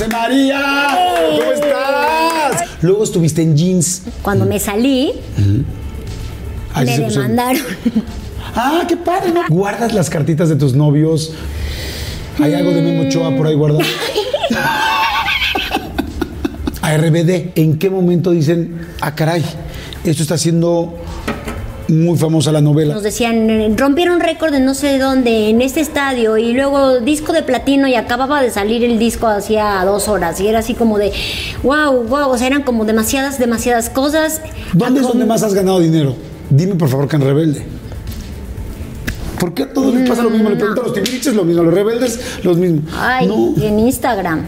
Dulce María, ¿cómo estás? Luego estuviste en jeans. Cuando me salí, Ay, me se puso- demandaron. Ah, qué padre, ¿no? ¿Guardas las cartitas de tus novios? ¿Hay algo de Memo Ochoa por ahí guardado? A RBD, ¿en qué momento dicen, ah, caray, esto está siendo muy famosa la novela? Nos decían, rompieron récord de no sé dónde, en este estadio, y luego disco de platino, y acababa de salir el disco hacía dos horas, y era así como de, wow, wow, o sea, eran como demasiadas, demasiadas cosas. ¿Dónde es donde más has ganado dinero? Dime por favor que en Rebelde. ¿Por qué a todos les pasa lo mismo? Le pregunto a los tibiriches lo mismo, a los rebeldes los mismos. Ay, No. en Instagram.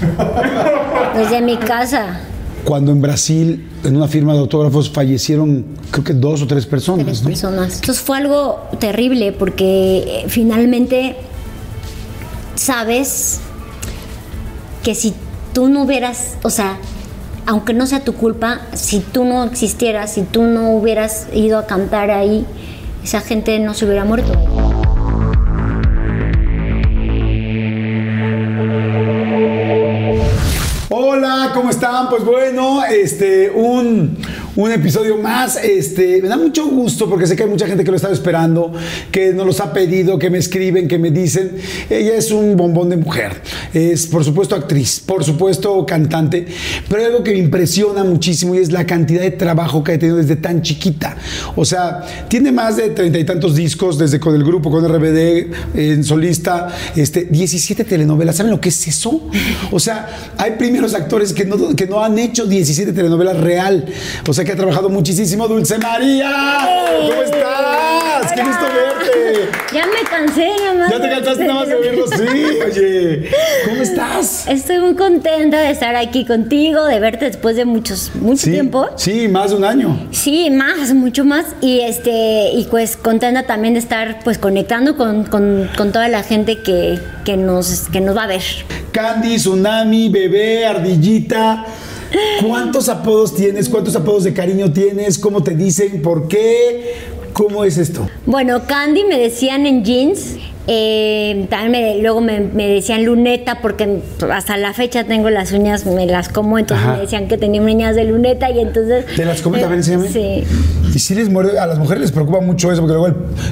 Desde mi casa. Cuando en Brasil, en una firma de autógrafos, fallecieron creo que dos o tres personas. tres ¿no? personas. Entonces fue algo terrible porque eh, finalmente sabes que si tú no hubieras, o sea, aunque no sea tu culpa, si tú no existieras, si tú no hubieras ido a cantar ahí, esa gente no se hubiera muerto. Hola, ¿cómo están? Pues bueno, este, un, un episodio más. Este, me da mucho gusto porque sé que hay mucha gente que lo estaba esperando, que nos los ha pedido, que me escriben, que me dicen. Ella es un bombón de mujer. Es, por supuesto, actriz, por supuesto, cantante. Pero hay algo que me impresiona muchísimo y es la cantidad de trabajo que ha tenido desde tan chiquita. O sea, tiene más de treinta y tantos discos desde con el grupo, con RBD, en solista, este, 17 telenovelas. ¿Saben lo que es eso? O sea, hay primeros actores que no, que no han hecho 17 telenovelas real. O sea, que ha trabajado muchísimo. Dulce María, ¿cómo estás? Qué gusto verte. Ya me cansé, nada. ¿Ya te cansaste nada más de oírlo? Sí, oye. ¿Cómo estás? Estoy muy contenta de estar aquí contigo, de verte después de muchos, mucho Sí, tiempo. sí, más de un año. Sí, más, mucho más. Y este, y pues contenta también de estar pues conectando con, con- con toda la gente que, que nos, que nos va a ver. Candy, Tsunami, Bebé, Ardillita. ¿Cuántos apodos tienes? ¿Cuántos apodos de cariño tienes? ¿Cómo te dicen? ¿Por qué? ¿Cómo es esto? Bueno, Candy me decían en jeans. Eh, también me- luego me, me decían luneta porque hasta la fecha tengo las uñas, me las como, entonces Ajá. me decían que tenía uñas de luneta y entonces... ¿Te las comes eh, también, enséñame? Sí. Y si les a las mujeres les preocupa mucho eso, porque luego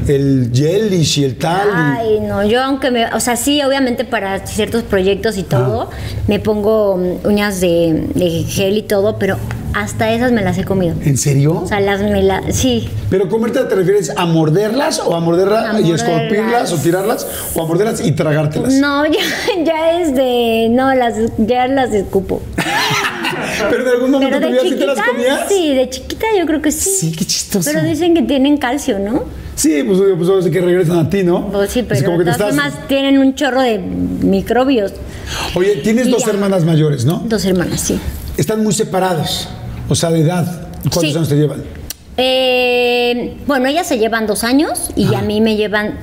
el, el gelish y el tal. y- Ay, no, yo aunque me, o sea, sí, obviamente para ciertos proyectos y todo, me pongo mm, uñas de, de gel y todo, pero hasta esas me las he comido. ¿En serio? O sea, las me las, sí. ¿Pero comerte te refieres a morderlas o a morderlas y morderlas. esculpirlas o tirarlas o a morderlas y tragártelas? No, ya, ya es de, no, las, ya las escupo. Pero en algún momento de de vida sí te las chiquita, comías. sí, de chiquita yo creo que sí. Sí, qué chistoso. Pero dicen que tienen calcio, ¿no? Sí, pues, pues ahora sí que regresan a ti, ¿no? Pues sí, pero como de te estás- tienen un chorro de microbios. Oye, tienes Y dos ya. hermanas mayores, ¿no? Dos hermanas, sí. Están muy separados, o sea, de edad. ¿Cuántos Sí. años te llevan? Eh, bueno, ellas se llevan dos años y a mí me llevan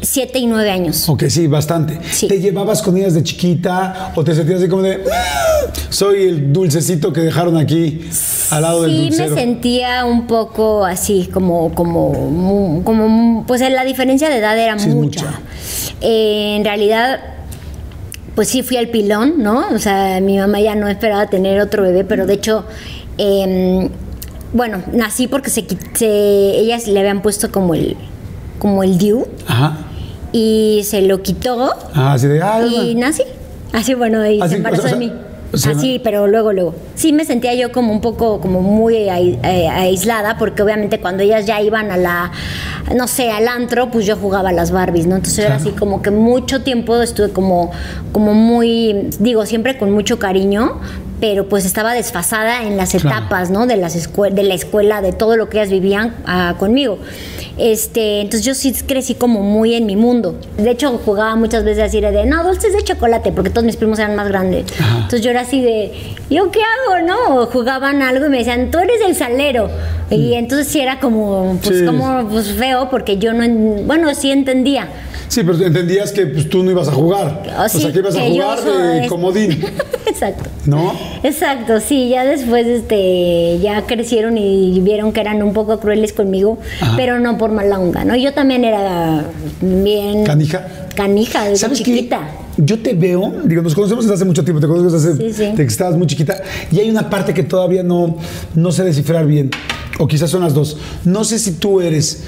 siete y nueve años. Ok, sí, bastante. Sí. ¿Te llevabas con ellas de chiquita o te sentías así como de, "Ah, soy el dulcecito que dejaron aquí al lado del Sí, me dulcero? sentía un poco así, como, como, como, pues la diferencia de edad era Sí, mucha. Eh, en realidad, pues sí fui al pilón, ¿no? O sea, mi mamá ya no esperaba tener otro bebé, pero de hecho, eh, bueno, nací porque se, se- ellas le habían puesto como el, como el DIU. Ajá. y se lo quitó Ah, así de. Ah, y nací. Así, bueno, y Así, se embarazó o sea, de mí. O sea, Así, pero luego, luego. Sí me sentía yo como un poco, como muy eh, aislada, porque obviamente cuando ellas ya iban a la, no sé, al antro, pues yo jugaba a las Barbies, ¿no? Entonces era así como que mucho tiempo estuve como, como muy, digo, siempre con mucho cariño, pero pues estaba desfasada en las Claro. etapas, ¿no? De, las de la escuela, de todo lo que ellas vivían ah, conmigo. Este, entonces yo sí crecí como muy en mi mundo. De hecho, jugaba muchas veces así de, no, dulces de chocolate, porque todos mis primos eran más grandes. Entonces yo era así de, ¿yo qué hago, no? O jugaban algo y me decían, tú eres el salero. Y entonces sí era como, pues Sí. como pues, feo, porque yo no, en- bueno, sí entendía. Sí, pero entendías que pues, tú no ibas a jugar. O sea, sí, que ibas a que jugar soy- de comodín. Exacto. ¿No? Exacto, sí, ya después este ya crecieron y vieron que eran un poco crueles conmigo, Ajá. pero no por mala onda, ¿no? Yo también era bien Canija. canija desde ¿Sabes chiquita. qué? Yo te veo, digo, nos conocemos desde hace mucho tiempo, te conozco desde hace, Sí, sí. que estabas muy chiquita, y hay una parte que todavía no, no sé descifrar bien, o quizás son las dos. No sé si tú eres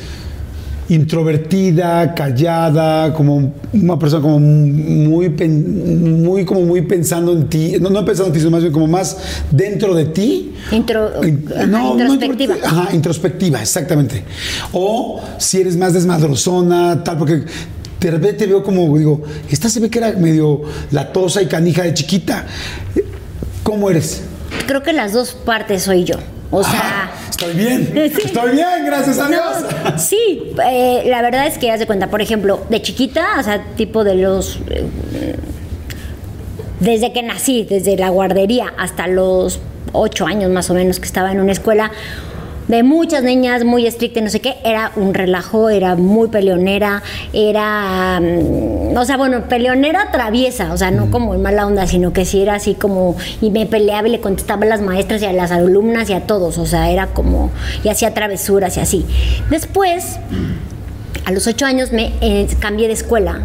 introvertida, callada, como una persona como muy, muy, como muy pensando en ti, no, no pensando en ti, sino más bien como más dentro de ti. Intro- In- ajá, no, no introspectiva. Ajá, introspectiva, exactamente. O si eres más desmadrozona, tal, porque de repente te veo como, digo, esta se ve que era medio latosa y canija de chiquita. ¿Cómo eres? Creo que las dos partes soy yo. O sea, estoy bien, Sí. estoy bien, gracias a Dios. No, sí, eh, la verdad es que haz de cuenta, por ejemplo, de chiquita, o sea, tipo de los. eh, desde que nací, desde la guardería hasta los ocho años más o menos que estaba en una escuela de muchas niñas, muy estricta y no sé qué, era un relajo, era muy peleonera, era, mm, o sea, bueno, peleonera traviesa, o sea, no como en mala onda, sino que sí era así como, y me peleaba y le contestaba a las maestras y a las alumnas y a todos, o sea, era como, y hacía travesuras y así. Después, a los ocho años me eh, cambié de escuela.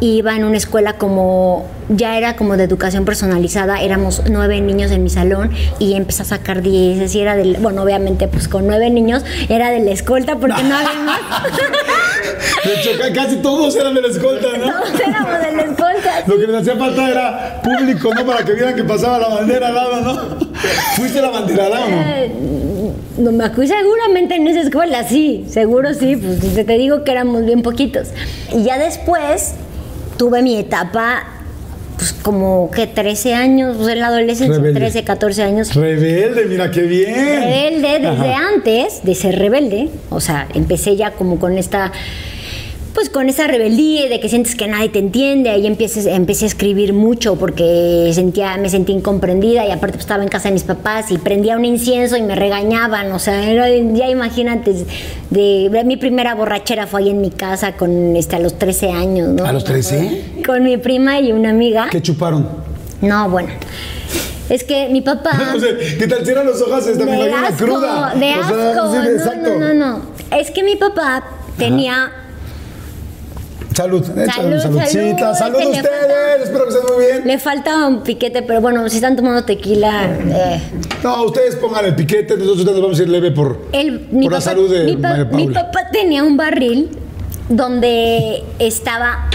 Iba en una escuela como, ya era como de educación personalizada, éramos nueve niños en mi salón y empecé a sacar dieces y era del, bueno, obviamente pues con nueve niños era de la escolta porque no había más. De hecho, ca- casi todos eran de la escolta, ¿no? Todos éramos de la escolta. Lo que les hacía falta era público, ¿no? Para que vieran que pasaba la bandera al lado, ¿no? ¿Fuiste la banderada o no? Eh, No me acuerdo, seguramente en esa escuela, sí, seguro sí, pues te digo que éramos bien poquitos. Y ya después tuve mi etapa, pues como que 13 años, pues en la adolescencia, Rebelde. 13, 14 años. Rebelde, mira qué bien. Rebelde desde Ajá. antes de ser rebelde, o sea, empecé ya como con esta pues con esa rebeldía de que sientes que nadie te entiende, ahí empecé, empecé a escribir mucho porque sentía, me sentí incomprendida y aparte pues, estaba en casa de mis papás y prendía un incienso y me regañaban, o sea, era- ya imagínate, de, de- mi primera borrachera fue ahí en mi casa con este, a los 13 años, ¿no? ¿A los 13? Con mi prima y una amiga. ¿Qué chuparon? No, bueno. Es que mi papá... No sé, ¿qué tal cierran los ojos? Esta me de una asco, cruda. de O asco. sea, sí, no, no, no, no. Es que mi papá tenía Salud, Salud, una saludcita. salud, Salud ustedes, falta- espero que estén muy bien. Le falta un piquete, pero bueno, si están tomando tequila. eh, No, ustedes pongan el piquete, nosotros nos vamos a ir leve por, el- la salud de mi, pa- María mi papá tenía un barril donde estaba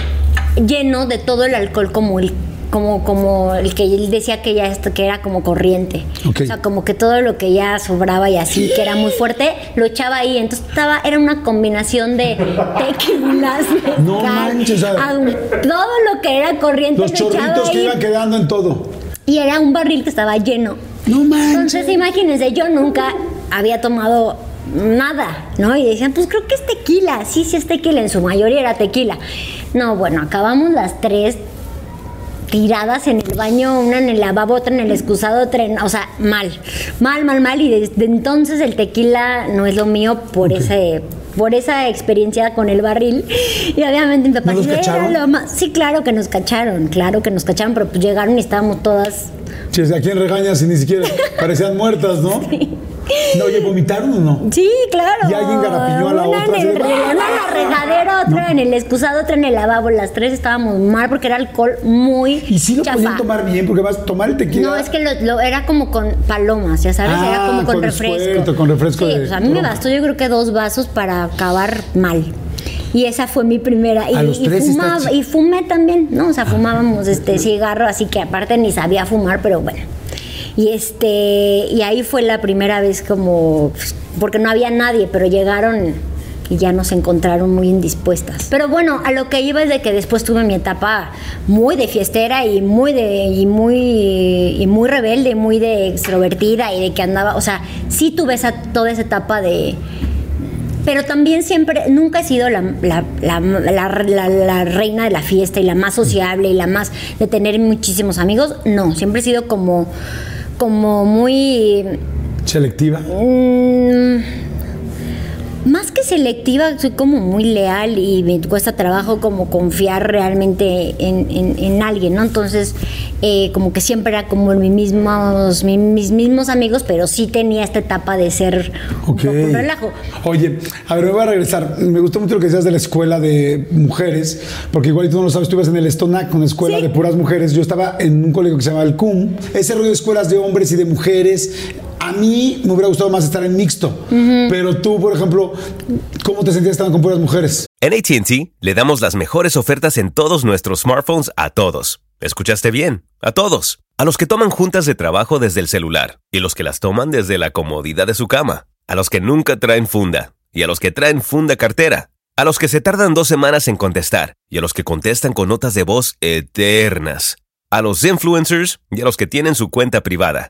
lleno de todo el alcohol como el como como el que él decía que ya esto que era como corriente Ok. o sea como que todo lo que ya sobraba y así que era muy fuerte lo echaba ahí entonces estaba era una combinación de tequilas No manches, todo lo que era corriente Los lo chorritos que iban quedando en todo. Y era un barril que estaba lleno. No manches. Entonces, imagínense, yo nunca había tomado nada, ¿no? Y decían, pues creo que es tequila. Sí, sí es tequila. En su mayoría era tequila. No, bueno, acabamos las tres tiradas en el baño, una en el lavabo, otra en el excusado, otra en, o sea, mal, mal, mal, mal. Y desde entonces el tequila no es lo mío por ese, por esa experiencia con el barril. Y obviamente mi papá ¿No los "Era cacharon? lo más-". Sí, claro que nos cacharon, claro que nos cacharon, pero pues llegaron y estábamos todas Si ¿a quién regañas si ni siquiera parecían muertas, no? No, oye, ¿vomitaron o no? Sí, claro. Y alguien garapiñó a la una otra, En el, una en la regadera, otra en el excusado, otra en el lavabo. Las tres estábamos mal porque era alcohol muy Y sí lo chafa. podían tomar bien, porque vas a tomar el tequila. No, es que lo, lo- era como con palomas, ya sabes, Ah, era como con, con refresco. con refresco Sí, de pues a mí me bastó yo creo que dos vasos para acabar mal. Y esa fue mi primera. Y, y 13 fumaba, y fumé también, ¿no? O sea, fumábamos este cigarro, así que aparte ni sabía fumar, pero bueno. Y este, y ahí fue la primera vez como, pues, porque no había nadie, pero llegaron y ya nos encontraron muy indispuestas. Pero bueno, a lo que iba es de que después tuve mi etapa muy de fiestera y muy de y muy y muy rebelde, muy de extrovertida y de que andaba, o sea, sí tuve esa toda esa etapa de pero también siempre, nunca he sido la, la- la- la- reina de la fiesta y la más sociable y la más de tener muchísimos amigos. No, siempre he sido como, como muy... Selectiva. mm, selectiva, soy como muy leal y me cuesta trabajo como confiar realmente en, en- en alguien, ¿no? Entonces, eh, como que siempre era como mis mismos, mi- mis mismos amigos, pero sí tenía esta etapa de ser un Ok. poco un relajo. Oye, a ver, me voy a regresar. Me gustó mucho lo que decías de la escuela de mujeres, porque igual tú no lo sabes, tú ibas en el Stonac, una escuela Sí. de puras mujeres. Yo estaba en un colegio que se llama el CUM. Ese rollo de escuelas de hombres y de mujeres. A mí me hubiera gustado más estar en mixto. Pero tú, por ejemplo, ¿cómo te sentías estando con puras mujeres? En ATT le damos las mejores ofertas en todos nuestros smartphones a todos. ¿Escuchaste bien? A todos. A los que toman juntas de trabajo desde el celular y los que las toman desde la comodidad de su cama. A los que nunca traen funda y a los que traen funda cartera. A los que se tardan dos semanas en contestar y a los que contestan con notas de voz eternas. A los influencers y a los que tienen su cuenta privada.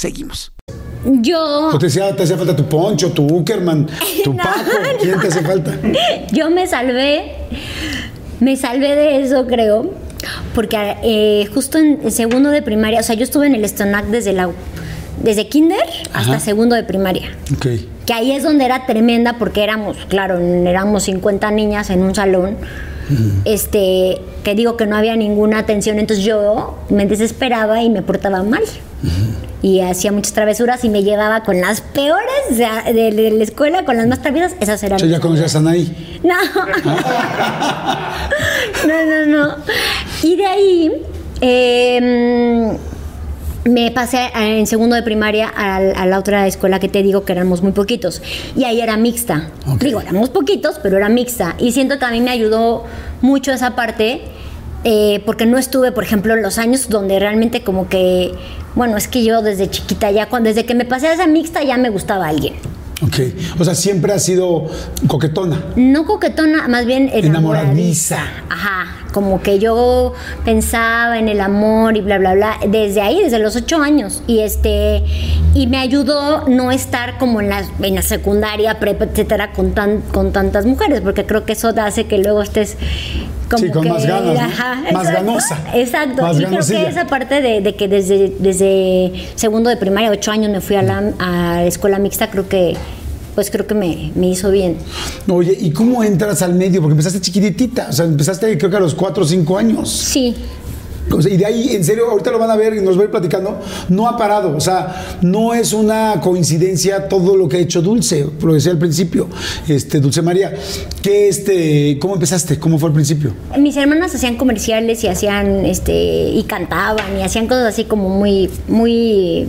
Seguimos. Yo... O te decía, te hacía falta tu poncho, tu Uckerman, tu No, Paco. ¿Quién te hace falta? Yo me salvé, me salvé de eso, creo, porque eh, justo en segundo de primaria, o sea, yo estuve en el Stonac desde la desde kinder hasta Ajá. segundo de primaria. Ok. Que ahí es donde era tremenda porque éramos, claro, éramos 50 niñas en un salón. Este, que digo que no había ninguna atención, entonces yo me desesperaba y me portaba mal. Y hacía muchas travesuras y me llevaba con las peores de, de la escuela, con las más traviesas, esas eran ya conocías a Anaí. no. no, no, no. Y de ahí eh, me pasé en segundo de primaria a, a la otra escuela que te digo que éramos muy poquitos. Y ahí era mixta. Digo, éramos poquitos, pero era mixta. Y siento que a mí me ayudó mucho esa parte. Eh, porque no estuve, por ejemplo, en los años donde realmente como que, bueno, es que yo desde chiquita ya, cuando, desde que me pasé a esa mixta ya me gustaba alguien. Ok. O sea, siempre has sido coquetona. No coquetona, más bien Enamoradiza. enamoradiza. Ajá, como que yo pensaba en el amor y bla, bla, bla, desde ahí, desde los ocho años. Y este, y me ayudó no estar como en la, en la secundaria, prepa, etcétera, con, tan, con tantas mujeres, porque creo que eso hace que luego estés como Sí, con que, más ganas, ¿no? ajá, Más exacto, ganosa. Exacto. Más y creo que esa parte de, de que desde, desde segundo de primaria, ocho años, me fui a la, a la escuela mixta, creo que, pues creo que me, me hizo bien. Oye, ¿y cómo entras al medio? Porque empezaste chiquitita. O sea, empezaste creo que a los 4 o 5 años. Sí, O sea, y de ahí, en serio, ahorita lo van a ver y nos va a ir platicando, no ha parado. O sea, no es una coincidencia todo lo que ha hecho Dulce, lo decía al principio, este, Dulce María. ¿Qué, este, ¿Cómo empezaste? ¿Cómo fue al principio? Mis hermanas hacían comerciales y hacían, este, y cantaban y hacían cosas así como muy, muy,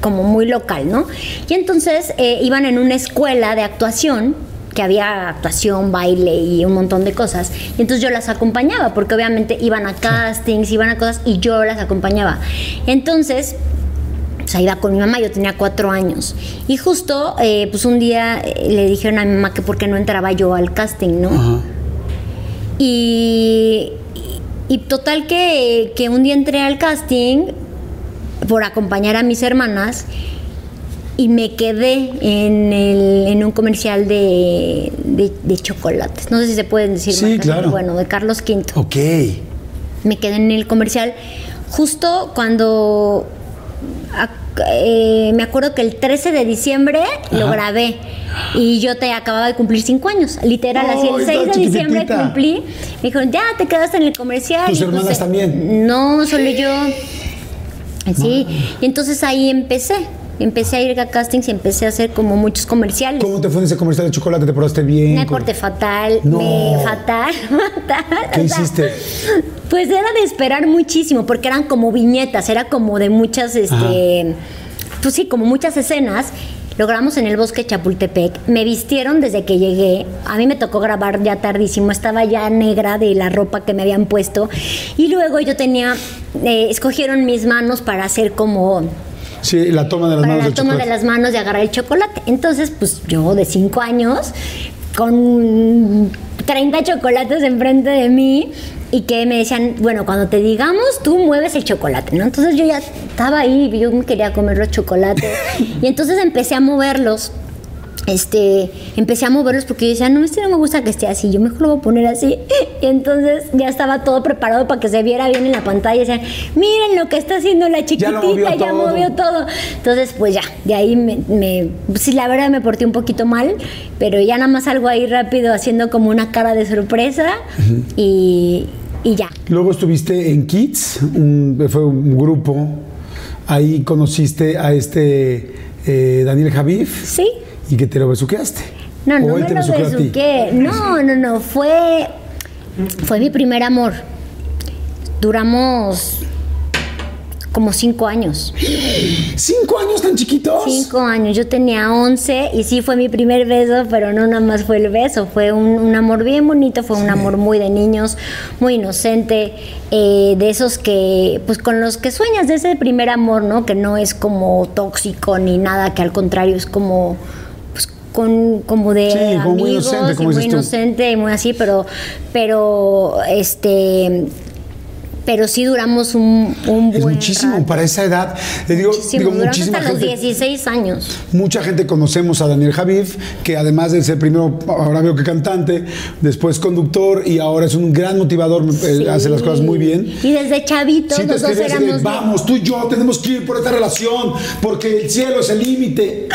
como muy local, ¿no? Y entonces eh, iban en una escuela de actuación que había actuación, baile y un montón de cosas. Y entonces yo las acompañaba, porque obviamente iban a castings, iban a cosas y yo las acompañaba. Entonces, O sea, iba con mi mamá, yo tenía cuatro años. Y justo, eh, pues un día eh, le dijeron a mi mamá que por qué no entraba yo al casting, ¿no? Ajá. Y, y total que, que un día entré al casting por acompañar a mis hermanas y me quedé en, el- en un comercial de, de- de chocolates. No sé si se pueden decir Sí, marcas, claro. pero bueno, de Carlos V. Ok. Me quedé en el comercial justo cuando... eh, me acuerdo que el 13 de diciembre lo grabé y yo te acababa de cumplir 5 años, literal, así ¡Ay, el 6 de diciembre cumplí. Me dijeron, ya te quedaste en el comercial. ¿Tus Y hermanas pues, eh, también? No, solo yo. Sí, y entonces ahí empecé. Empecé a ir a castings y empecé a hacer como muchos comerciales. ¿Cómo te fue en ese comercial de chocolate? ¿Te portaste bien? Me ¿Cómo- porté fatal, No. me fatal, fatal. ¿Qué o sea, hiciste? Pues era de esperar muchísimo, porque eran como viñetas, era como de muchas, este, pues sí, como muchas escenas. Lo grabamos en el bosque Chapultepec. Me vistieron desde que llegué. A mí me tocó grabar ya tardísimo. Estaba ya negra de la ropa que me habían puesto. Y luego yo tenía, eh, escogieron mis manos para hacer como Sí, la toma de las para manos la toma de las manos de agarrar el chocolate. Entonces, pues yo de cinco años, con 30 chocolates enfrente de mí, y que me decían, bueno, cuando te digamos, tú mueves el chocolate, ¿no? Entonces yo ya estaba ahí, yo me quería comer los chocolates, y entonces empecé a moverlos. Este, empecé a moverlos porque yo decía, no, este no me gusta que esté así, yo mejor lo voy a poner así. Y entonces ya estaba todo preparado para que se viera bien en la pantalla. Y decían, miren lo que está haciendo la Ya chiquitita, movió ya todo". movió todo. Entonces, pues ya, de ahí me, me- sí, la verdad me porté un poquito mal, pero ya nada más salgo ahí rápido haciendo como una cara de sorpresa y, y ya. Luego estuviste en Kids, un- fue un grupo. Ahí conociste a este eh, Daniel Javif ¿Sí? Y que te lo besuqueaste. No, ¿O no me lo besuqué. No, no, no, fue, fue mi primer amor. Duramos como cinco años. ¿Cinco años tan chiquitos? Cinco años, yo tenía 11 y sí fue mi primer beso, pero no nada más fue el beso, fue un, un amor bien bonito, fue un amor muy de niños, muy inocente, eh, de esos que, pues con los que sueñas, de ese primer amor, ¿no? Que no es como tóxico ni nada, que al contrario es como, con, como de Sí, como muy amigos inocente, y muy inocente y muy así, pero, pero, este... Pero sí duramos un, un Es buen muchísimo rato. para esa edad. Le digo, Muchísimo, digo duramos muchísima hasta los gente. 16 años. Mucha gente conocemos a Daniel Javif, que además de ser primero, ahora veo que cantante, después conductor y ahora es un gran motivador, eh, hace las cosas muy bien. Y desde chavitos Sí, los dos éramos. vamos, tú y yo tenemos que ir por esta relación, porque el cielo es el límite.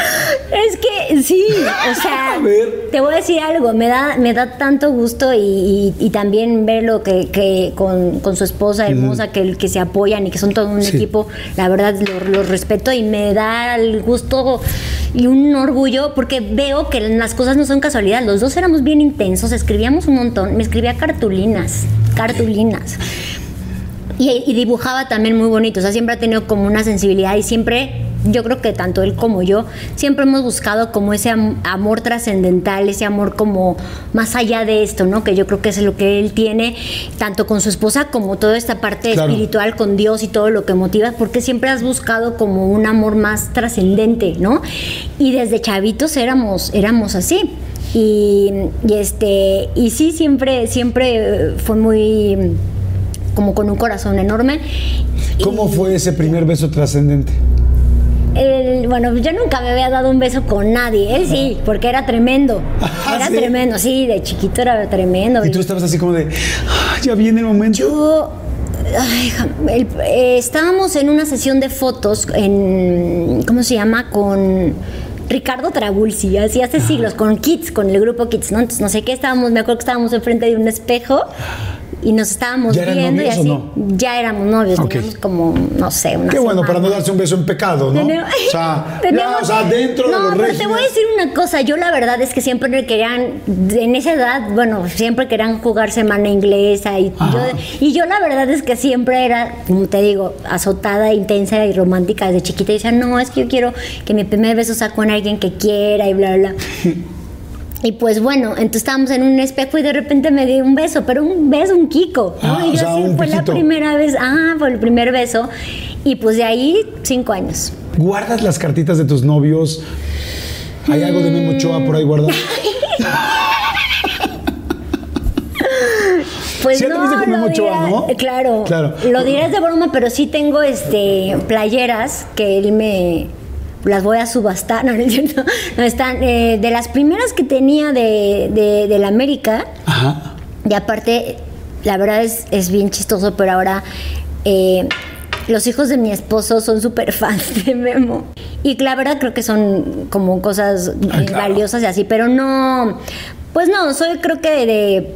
Es que sí, o sea, A ver. te voy a decir algo, me da, me da tanto gusto y, y- y también verlo que, que con, con su esposa hermosa, que, que se apoyan y que son todo un Sí. equipo, la verdad los lo respeto y me da el gusto y un orgullo porque veo que las cosas no son casualidad. Los dos éramos bien intensos, escribíamos un montón, me escribía cartulinas, cartulinas. Y, y dibujaba también muy bonito, o sea, siempre ha tenido como una sensibilidad y siempre, yo creo que tanto él como yo, siempre hemos buscado como ese am- amor trascendental, ese amor como más allá de esto, ¿no? Que yo creo que es lo que él tiene, tanto con su esposa como toda esta parte Claro. espiritual con Dios y todo lo que motiva, porque siempre has buscado como un amor más trascendente, ¿no? Y desde chavitos éramos, éramos así. Y, y este, y sí, siempre, siempre fue muy como con un corazón enorme. ¿Cómo fue ese primer beso trascendente? El- bueno, yo nunca me había dado un beso con nadie, él sí, porque era tremendo. Ah, Era ¿sí? tremendo, sí, de chiquito era tremendo. Y tú estabas así como de, "Ah, ya viene el momento. Yo, ay, ja- el- eh, estábamos en una sesión de fotos en, ¿cómo se llama? Con Ricardo Trabulsi, así hace siglos, con Kids, con el grupo Kids, ¿no? Entonces, no sé qué, estábamos, me acuerdo que estábamos enfrente de un espejo y nos estábamos ¿Ya eran viendo y o así. no? Ya éramos novios, teníamos como, no sé, una Qué bueno, para no darse un beso en pecado, ¿no? Tenemos- O sea, ya, tenemos- o sea, dentro no, de los pero te voy a decir una cosa. Yo la verdad es que siempre me querían, en esa edad, bueno, siempre querían jugar semana inglesa y yo, y yo la verdad es que siempre era, como te digo, azotada, intensa y romántica desde chiquita. Y decía, no, es que yo quiero que mi primer beso sea con alguien que quiera y bla, bla. Y pues bueno, entonces estábamos en un espejo y de repente me di un beso, pero un beso, un kiko. ¿no? Ah, y o yo sea, así fue la primera vez, ah, fue el primer beso. Y pues de ahí, cinco años. ¿Guardas las cartitas de tus novios? ¿Hay algo de Memo Ochoa por ahí guardado? Pues Sí no, con lo dirás- ¿no? Claro, Claro. Lo dirás de broma, pero sí tengo este playeras que él me las voy a subastar, no, no es cierto. No, están eh, de las primeras que tenía de, de, de la América. Ajá. Y aparte, la verdad es, es bien chistoso, pero ahora eh, los hijos de mi esposo son súper fans de Memo. Y la verdad creo que son como cosas claro. valiosas y así, pero no, pues no, soy creo que de...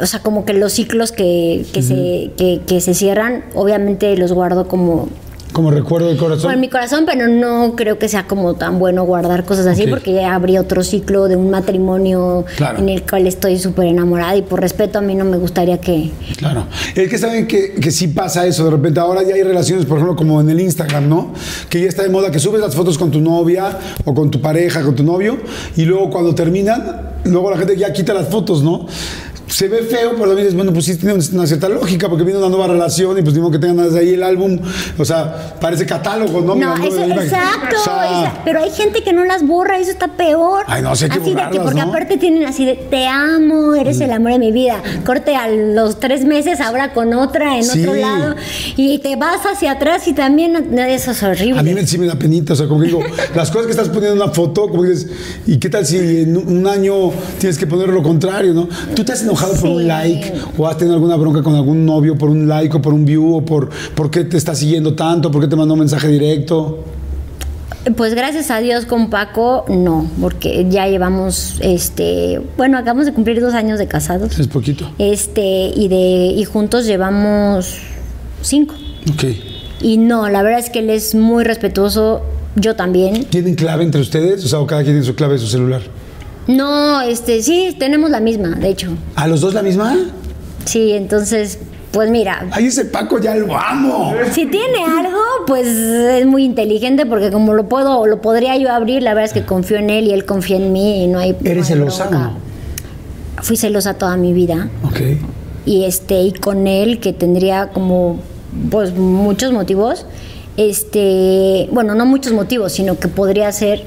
O sea, como que los ciclos que, que, se, que, que se cierran, obviamente los guardo como Como recuerdo del corazón. por mi corazón, pero no creo que sea como tan bueno guardar cosas así porque ya abrí otro ciclo de un matrimonio Claro. en el cual estoy súper enamorada y por respeto a mí no me gustaría que... Claro. Es que saben que, que sí pasa eso. De repente ahora ya hay relaciones, por ejemplo, como en el Instagram, ¿no? Que ya está de moda que subes las fotos con tu novia o con tu pareja, con tu novio, y luego cuando terminan, luego la gente ya quita las fotos, ¿no? Se ve feo, pero también dices, bueno, pues sí tiene una cierta lógica, porque viene una nueva relación y pues digo que tengan ahí el álbum, o sea, parece catálogo, ¿no? No, eso, exacto. O sea, esa- pero hay gente que no las borra, eso está peor. Ay, no, hay que así de que, porque ¿no? aparte tienen así de, te amo, eres el amor de mi vida. Corte a los tres meses, ahora con otra en Sí. otro lado. Y te vas hacia atrás y también, eso es horrible. A mí me, sí me da penita, o sea, como que digo, las cosas que estás poniendo en una foto, como que dices, ¿y qué tal si en un año tienes que poner lo contrario, no? ¿Tú te has enojado por un like o has tenido alguna bronca con algún novio por un like o por un view o por, por qué te está siguiendo tanto, por qué te mandó un mensaje directo? Pues gracias a Dios con Paco, no, porque ya llevamos, este, bueno, acabamos de cumplir dos años de casados. Es poquito. Este, y de, y juntos llevamos cinco. Ok. Y no, la verdad es que él es muy respetuoso, yo también. ¿Tienen clave entre ustedes? O sea, o cada quien tiene su clave de su celular. No, este, sí, tenemos la misma, de hecho. ¿A los dos la misma? Sí, entonces, pues mira, Ay, ese Paco ya lo amo. si tiene algo, pues es muy inteligente porque como lo puedo, lo podría yo abrir, la verdad es que confío en él y él confía en mí y no hay. no ¿Eres hay celosa o bronca. no? Fui celosa toda mi vida Ok. y este y con él que tendría como pues muchos motivos este bueno no muchos motivos sino que podría ser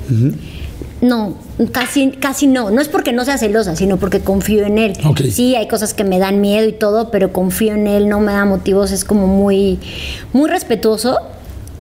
no casi casi no. No es porque no sea celosa sino porque confío en él. Sí hay cosas que me dan miedo y todo pero confío en él no me da motivos es como muy muy respetuoso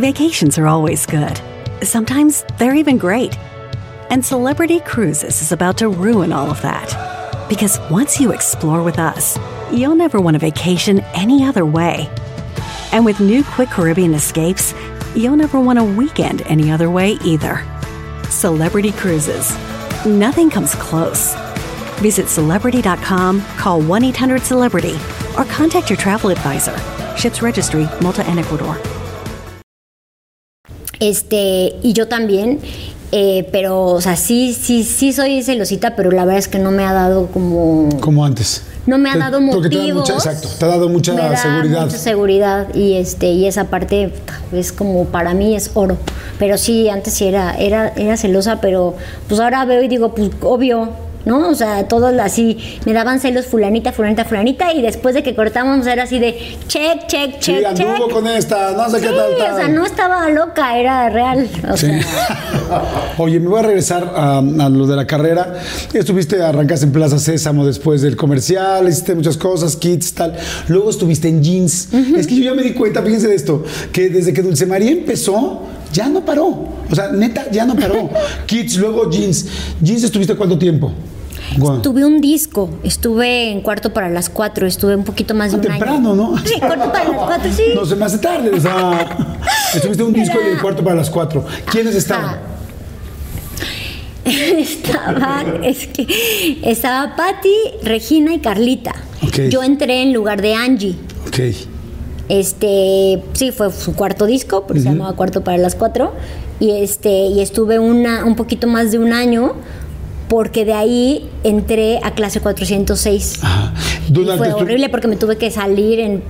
Vacations are always good. Sometimes they're even great. And Celebrity Cruises is about to ruin all of that. Because once you explore with us, you'll never want a vacation any other way. And with new Quick Caribbean escapes, you'll never want a weekend any other way either. Celebrity Cruises. Nothing comes close. Visit celebrity.com, call 1 800 Celebrity, or contact your travel advisor. Ships Registry, Malta and Ecuador. Este, y yo también, eh, pero, o sea, sí, sí, sí soy celosita, pero la verdad es que no me ha dado como. Como antes. No me ha Te- dado te da motivos. mucha- exacto, te ha dado mucha me da seguridad. Mucha seguridad y este y esa parte es como para mí es oro. Pero sí, antes sí era era era celosa, pero pues ahora veo y digo, pues obvio, ¿no? O sea, todos así me daban celos fulanita, fulanita, fulanita y después de que cortamos era así de check, check, Sí, check, anduvo check. con esta, no sé Sí, qué tal, tal. o sea, no estaba loca, era real. O Sí. sea, Oye, me voy a regresar a, a lo de la carrera. Estuviste, arrancaste en Plaza Sésamo después del comercial, hiciste muchas cosas, kits, tal. Luego estuviste en jeans. Es que yo ya me di cuenta, fíjense de esto, que desde que Dulce María empezó, ya no paró. O sea, neta, ya no paró. kits, luego jeans. ¿Jeans estuviste cuánto tiempo? Tuve un disco, estuve en cuarto para las cuatro, estuve un poquito más de Ah, un temprano, año. ¿no? Sí, cuarto para las cuatro, sí. No se me hace tarde, o sea, estuviste un disco y el cuarto para las cuatro. ¿Quiénes estaban? Estaban, es que estaba Patti, Regina y Carlita. Ok. Yo entré en lugar de Angie. Ok. Este, sí, fue su cuarto disco, porque se llamaba Cuarto para las Cuatro. Y este, y estuve una, un poquito más de un año porque de ahí entré a clase 406. Ajá. Y fue horrible porque me tuve que salir en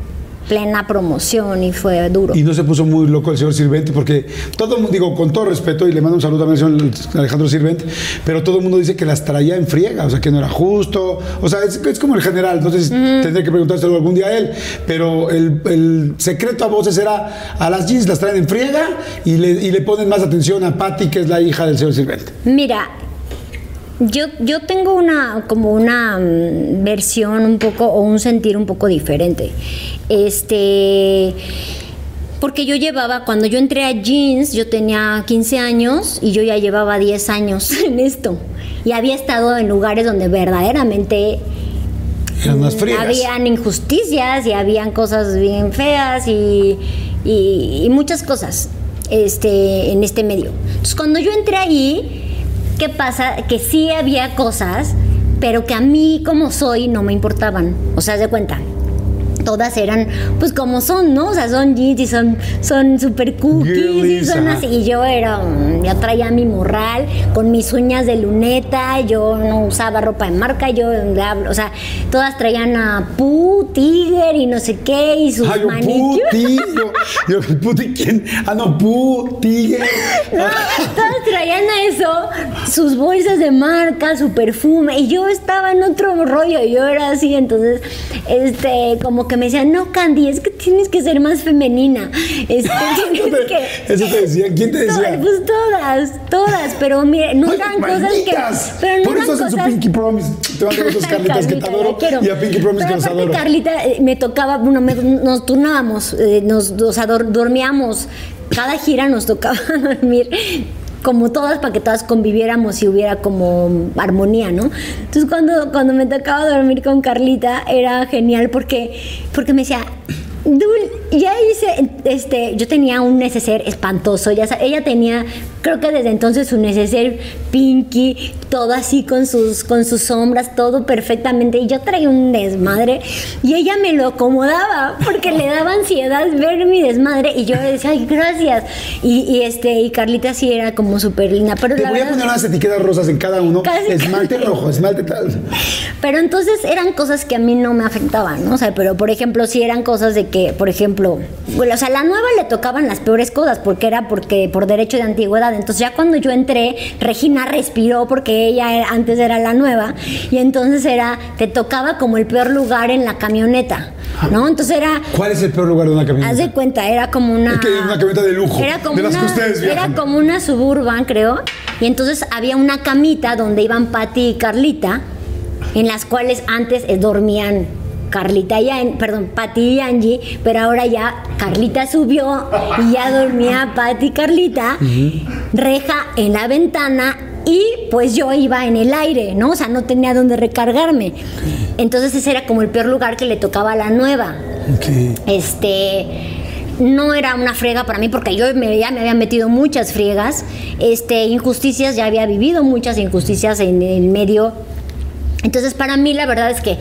plena promoción y fue duro. Y no se puso muy loco el señor Sirvente, porque todo el mundo, digo, con todo respeto, y le mando un saludo también al señor Alejandro Sirvente, pero todo el mundo dice que las traía en friega, o sea, que no era justo. O sea, es, es como el general, entonces tendré que preguntárselo algún día a él. Pero el, el secreto a voces era: a las jeans las traen en friega y le, y le ponen más atención a Patty, que es la hija del señor Sirvente. Mira, yo, yo tengo una como una mm, versión un poco o un sentir un poco diferente. Este porque yo llevaba, cuando yo entré a jeans, yo tenía 15 años y yo ya llevaba 10 años en esto. Y había estado en lugares donde verdaderamente friegas. habían injusticias y habían cosas bien feas y, y- y muchas cosas este, en este medio. Entonces, cuando yo entré ahí, ¿qué pasa? Que sí había cosas, pero que a mí, como soy, no me importaban. O sea, de cuenta. Todas eran, pues como son, ¿no? O sea, son jeans y son son super cookies y son ajá. así. Y yo era, mm, yo traía mi morral con mis uñas de luneta, yo no usaba ropa de marca, yo, o sea, todas traían a Pu, Tiger y no sé qué, y sus Ay, yo, puti, ¿quién? Ah, no, puti. No, todas traían a eso, sus bolsas de marca, su perfume, y yo estaba en otro rollo, yo era así, entonces, este, como que me decían, no, Candy, es que tienes que ser más femenina, este, que... Eso te decía, ¿quién te decía? Pues todas, todas, pero mire, no eran cosas que... Pero no Por eso hacen su cosas- Pinky Promise. Te van a dar dos Carlitas que te adoro y a Pinky Promise Pero que los adoro. Carlita, eh, me tocaba, bueno, me- nos turnábamos, eh, nos, o sea, dor- dormíamos. Cada gira nos tocaba dormir como todas para que todas conviviéramos y hubiera como armonía, ¿no? Entonces cuando, cuando me tocaba dormir con Carlita era genial porque, porque me decía, ya hice, este, yo tenía un neceser espantoso, ya ella tenía, creo que desde entonces su neceser pinky, todo así con sus, con sus sombras, todo perfectamente, y yo traía un desmadre, y ella me lo acomodaba, porque le daba ansiedad ver mi desmadre, y yo decía, ay, gracias, y, y este, y Carlita sí era como súper linda, pero Te la voy a poner unas etiquetas rosas en cada uno. Casi, esmalte casi. rojo, esmalte tal. Pero entonces eran cosas que a mí no me afectaban, ¿no? O sea, pero por ejemplo, sí eran cosas de que, por ejemplo, bueno, o sea, a la nueva le tocaban las peores cosas porque era porque por derecho de antigüedad. Entonces ya cuando yo entré, Regina respiró porque ella era- antes era la nueva y entonces era, te tocaba como el peor lugar en la camioneta, ¿no? Entonces era, ¿Cuál es el peor lugar de una camioneta? haz de cuenta, era como una... Es que es una camioneta de lujo, Era como de las que una, ustedes viajan. Era como una suburban, creo. Y entonces había una camita donde iban Patty y Carlita, en las cuales antes dormían Carlita y An- perdón, Patty y Angie, pero ahora ya Carlita subió y ya dormía Patty y Carlita, reja en la ventana y pues yo iba en el aire, ¿no? O sea, no tenía dónde recargarme. Entonces ese era como el peor lugar que le tocaba a la nueva este no era una friega para mí porque yo me, ya me había metido muchas friegas, este, injusticias, ya había vivido muchas injusticias en el medio. Entonces para mí la verdad es que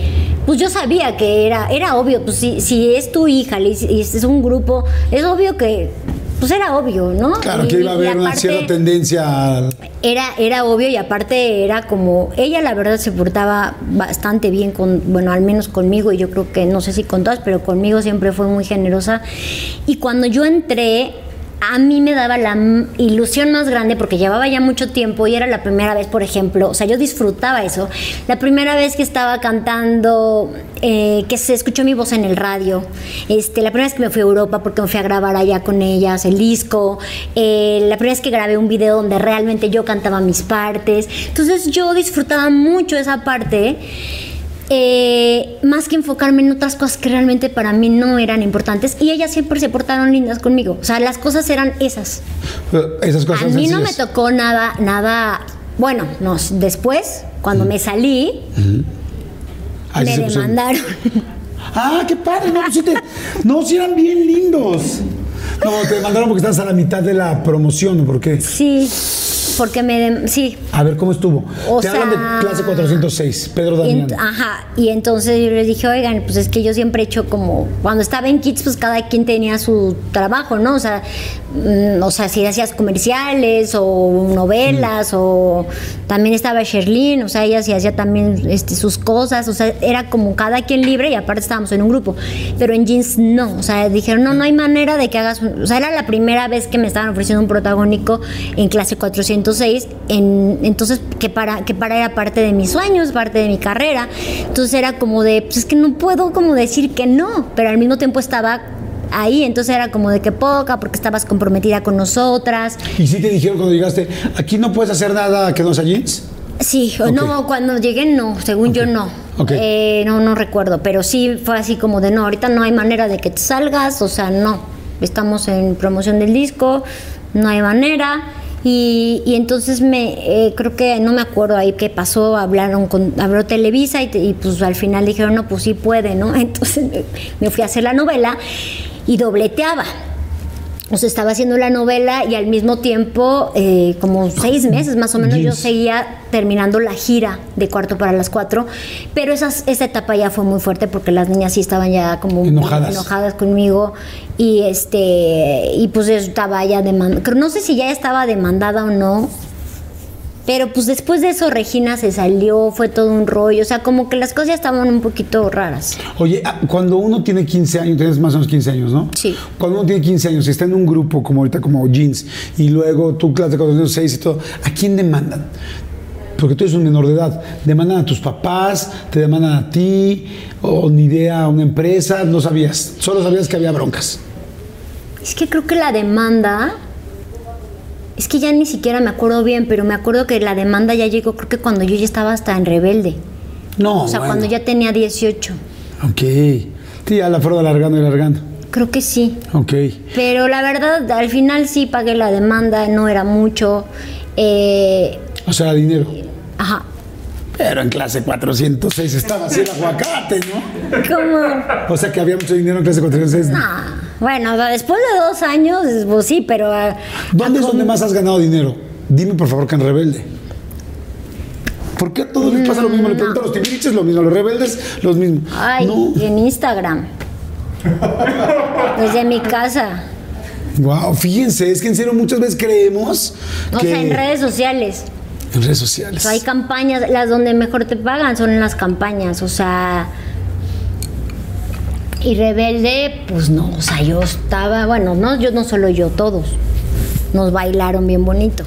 pues yo sabía que era, era obvio, pues si, si es tu hija y es un grupo, es obvio que, pues era obvio, ¿no? Claro que iba a haber una cierta tendencia al- era, era obvio y aparte era como, ella la verdad se portaba bastante bien con, bueno, al menos conmigo y yo creo que no sé si con todas, pero conmigo siempre fue muy generosa. Y cuando yo entré, a mí me daba la ilusión más grande porque llevaba ya mucho tiempo y era la primera vez, por ejemplo, o sea, yo disfrutaba eso. La primera vez que estaba cantando, eh, que se escuchó mi voz en el radio, este, la primera vez que me fui a Europa porque me fui a grabar allá con ellas el disco, eh, la primera vez que grabé un video donde realmente yo cantaba mis partes. Entonces yo disfrutaba mucho esa parte. Eh, más que enfocarme en otras cosas que realmente para mí no eran importantes y ellas siempre se portaron lindas conmigo. O sea las cosas eran esas. Esas cosas a mí no me tocó nada nada bueno no después cuando me salí Ay, me demandaron. Ah, qué padre. No, pues sí, te- no, sí eran bien lindos. No, te mandaron porque estás a la mitad de la promoción, ¿o por qué? sí Porque me... sí. A ver, ¿cómo estuvo? O Te hablan de sea, clase 406, Pedro Damián. ent- ajá, y entonces yo les dije, oigan, pues es que yo siempre he hecho como, cuando estaba en Kids, pues cada quien tenía su trabajo, ¿no? O sea, mm, o sea, si hacías comerciales o novelas, o también estaba Sherlyn, o sea, ella sí hacía también este, sus cosas, o sea, era como cada quien libre y aparte estábamos en un grupo. Pero en Jeans no, o sea, dijeron, no, no hay manera de que hagas, un-". o sea, era la primera vez que me estaban ofreciendo un protagónico en clase 406, en, entonces que para, que para era parte de mis sueños, parte de mi carrera, entonces era como de, pues es que no puedo como decir que no, pero al mismo tiempo estaba ahí, entonces era como de que poca, porque estabas comprometida con nosotras. Y sí te dijeron cuando llegaste, aquí no puedes hacer nada que no sea jeans. Sí, o Ok. no, cuando llegué no, según yo no. Ok. Eh, no, no recuerdo, pero sí fue así como de no, ahorita no hay manera de que te salgas, o sea, no. Estamos en promoción del disco, no hay manera. Y, y entonces me, eh, creo que no me acuerdo ahí qué pasó, hablaron con, habló Televisa y, pues al final dijeron, no, pues sí puede, ¿no? Entonces me fui a hacer la novela y dobleteaba. O sea, estaba haciendo la novela y al mismo tiempo, eh, como seis meses más o menos, yo seguía terminando la gira de cuarto para las cuatro. Pero esas, esa etapa ya fue muy fuerte porque las niñas sí estaban ya como Enojadas. enojadas conmigo. Y este y pues yo estaba ya demandada. No sé si ya estaba demandada o no. Pero pues después de eso Regina se salió, fue todo un rollo. O sea, como que las cosas ya estaban un poquito raras. Oye, ah, cuando uno tiene 15 años, tienes más o menos 15 años, ¿no? Sí. Cuando uno tiene 15 años y está en un grupo como ahorita, como Jeans, y luego tú clase 406 y todo, ¿a quién demandan? Porque tú eres un menor de edad. ¿Demandan a tus papás? ¿Te demandan a ti? ¿O ni idea a una empresa? No sabías. Solo sabías que había broncas. Es que creo que la demanda. Es que ya ni siquiera me acuerdo bien, pero me acuerdo que la demanda ya llegó, creo que cuando yo ya estaba hasta en rebelde. No. o sea, bueno. cuando ya tenía 18. Ok. Sí, ya la fueron alargando y alargando. Creo que sí. Ok. Pero la verdad, al final sí pagué la demanda, no era mucho. Eh, O sea, dinero. ajá. Pero en clase 406 estaba así el aguacate, ¿no? ¿Cómo? O sea que había mucho dinero en clase 406. Ah, bueno, después de dos años, pues sí, pero. ah, ¿Dónde es ah, donde más has ganado dinero? Dime por favor que en Rebelde. ¿Por qué a todos les pasa lo mismo? Le pregunto a los tibiriches lo mismo, a los rebeldes los mismos. Ay, No. en Instagram. Desde mi casa. Wow, fíjense, es que en serio muchas veces creemos O que sea, en redes sociales. en redes sociales. O sea, hay campañas, las donde mejor te pagan son en las campañas, o sea. Y rebelde, pues no, o sea, yo estaba, bueno, no, yo no solo yo, todos. Nos bailaron bien bonito.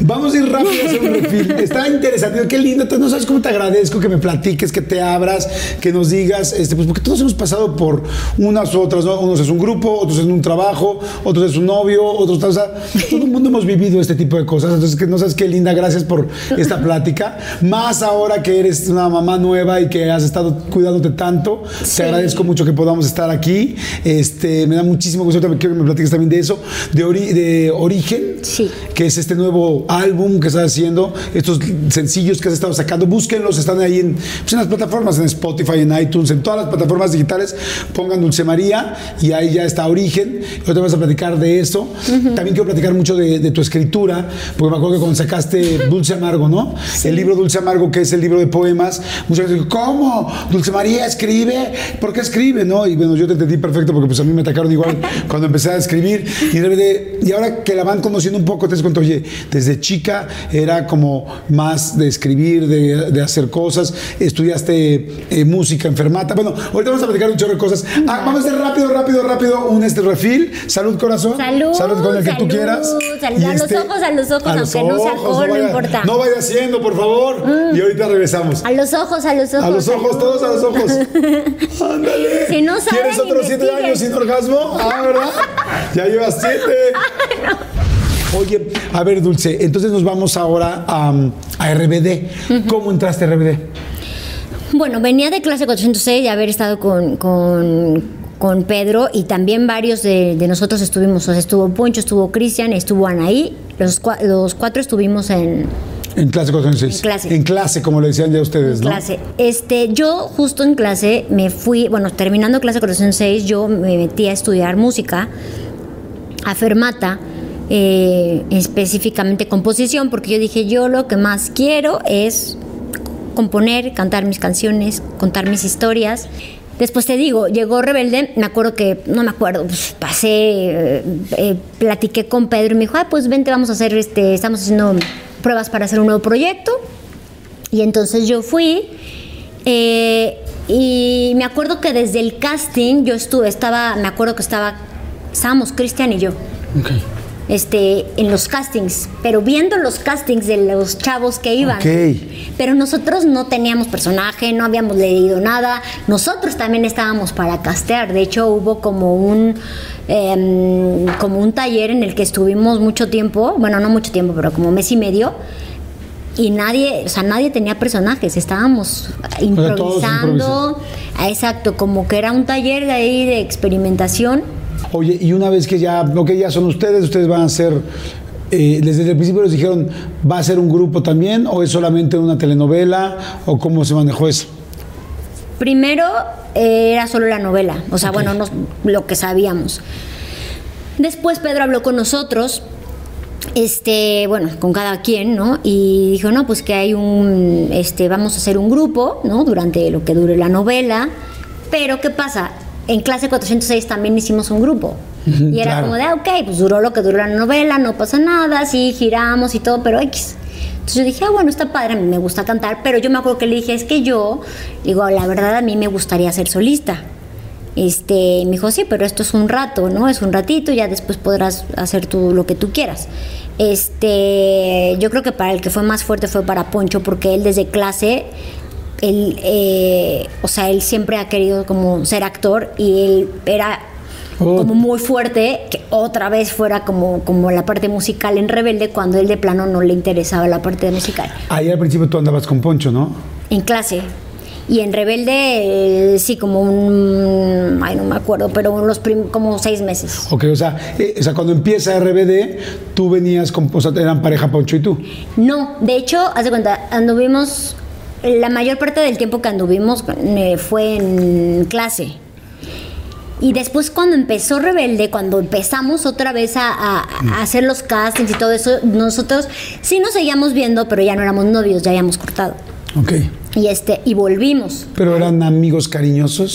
Vamos a ir rápido a hacer un refil. Está interesante, qué lindo. No sabes cómo te agradezco que me platiques, que te abras, que nos digas, este, pues porque todos hemos pasado por unas u otras, ¿no? Unos es un grupo, otros es un trabajo, otros es un novio, otros, o sea, todo el mundo hemos vivido este tipo de cosas. Entonces, que no sabes qué linda, gracias por esta plática. Más ahora que eres una mamá nueva y que has estado cuidándote tanto, te agradezco mucho que podamos estar aquí. Este, me da muchísimo gusto también quiero que me platiques también de eso, de, ori- de Origen, Sí. que es este nuevo álbum que estás haciendo, estos sencillos que has estado sacando, búsquenlos, están ahí en, pues, en las plataformas, en Spotify, en iTunes, en todas las plataformas digitales, pongan Dulce María y ahí ya está Origen. Hoy te vas a platicar de eso. También quiero platicar mucho de, de tu escritura, porque me acuerdo que cuando sacaste Dulce Amargo, ¿no? El libro Dulce Amargo, que es el libro de poemas, muchas veces digo, ¿cómo? Dulce María escribe, ¿por qué escribe? ¿No? Y bueno, yo te entendí perfecto porque pues a mí me atacaron igual cuando empecé a escribir y, de repente- y ahora que la van conociendo un poco, te das cuenta, oye, desde chica era como más de escribir, de, de hacer cosas, estudiaste eh, música, enfermata. Bueno, ahorita vamos a platicar un chorro de cosas. Ah, vamos a hacer rápido, rápido, rápido un este refil. Salud, corazón. Salud, Salud con el que tú quieras. salud. Y A los ojos, a los ojos, aunque no sea alcohol, no vaya- importa. Mm. No vaya haciendo, por favor. Y ahorita regresamos. A los ojos, a los ojos. A los ojos, salud. todos a los ojos. Ándale. Si no ¿Quieres otros siete años sin orgasmo? Ah, ¿verdad? Ya llevas siete. Oye, a ver, Dulce, entonces nos vamos ahora a, a RBD. ¿Cómo entraste a RBD? Bueno, venía de clase 406 de haber estado con, con, con Pedro y también varios de, de nosotros estuvimos. O sea, estuvo Poncho, estuvo Cristian, estuvo Anaí. Los, los cuatro estuvimos en, En clase 406. En clase. En clase, como le decían ya ustedes, ¿no? clase. Este, yo justo en clase me fui, bueno, terminando clase 406, yo me metí a estudiar música a Fermata, eh, específicamente composición, porque yo dije, yo lo que más quiero es componer, cantar mis canciones, contar mis historias. Después te digo, llegó Rebelde, me acuerdo que, no me acuerdo, pues, pasé, eh, eh, platiqué con Pedro y me dijo, ah, pues vente, vamos a hacer, este, estamos haciendo pruebas para hacer un nuevo proyecto. Y entonces yo fui y me acuerdo que desde el casting yo estuve, estaba, me acuerdo que estaba, estábamos Cristian y yo. Este, en los castings, pero viendo los castings de los chavos que iban. Pero nosotros no teníamos personaje, no habíamos leído nada. Nosotros también estábamos para castear. De hecho, hubo como un em, como un taller en el que estuvimos mucho tiempo, bueno, no mucho tiempo, pero como mes y medio y nadie, o sea, nadie tenía personajes, estábamos improvisando, exacto, como que era un taller de ahí de experimentación. Oye, y una vez que ya, que ya son ustedes, ustedes van a ser, eh, desde el principio les dijeron, ¿va a ser un grupo también o es solamente una telenovela o cómo se manejó eso? Primero eh, era solo la novela, o sea, bueno, lo que sabíamos. Después Pedro habló con nosotros este, bueno, con cada quien, ¿no? Y dijo, no, pues que hay un, este, vamos a hacer un grupo, ¿no? Durante lo que dure la novela. Pero, ¿qué pasa? En clase 406 también hicimos un grupo. Y era como de, ah, ok, pues duró lo que duró la novela, no pasa nada, sí, giramos y todo, pero X. Entonces yo dije, ah, bueno, está padre, a mí me gusta cantar, pero yo me acuerdo que le dije, es que yo, digo, la verdad a mí me gustaría ser solista. Este, me dijo, sí, pero esto es un rato, ¿no? Es un ratito, ya después podrás hacer tú lo que tú quieras. Este, yo creo que para el que fue más fuerte fue para Poncho, porque él desde clase, él, eh, o sea, él siempre ha querido como ser actor y él era oh. como muy fuerte que otra vez fuera como, como la parte musical en Rebelde cuando él de plano no le interesaba la parte musical. Ahí al principio tú andabas con Poncho, ¿no? En clase. Y en Rebelde, eh, sí, como un. Ay, no me acuerdo, pero unos como seis meses. Ok, o sea, eh, o sea, cuando empieza RBD, tú venías con. O sea, eran pareja Poncho y tú. No, de hecho, haz de cuenta, anduvimos. La mayor parte del tiempo que anduvimos eh, fue en clase. Y después cuando empezó Rebelde, cuando empezamos otra vez a, a, hacer los castings y todo eso, nosotros sí nos seguíamos viendo, pero ya no éramos novios, ya habíamos cortado. Ok. Y este, y volvimos. ¿Pero eran amigos cariñosos?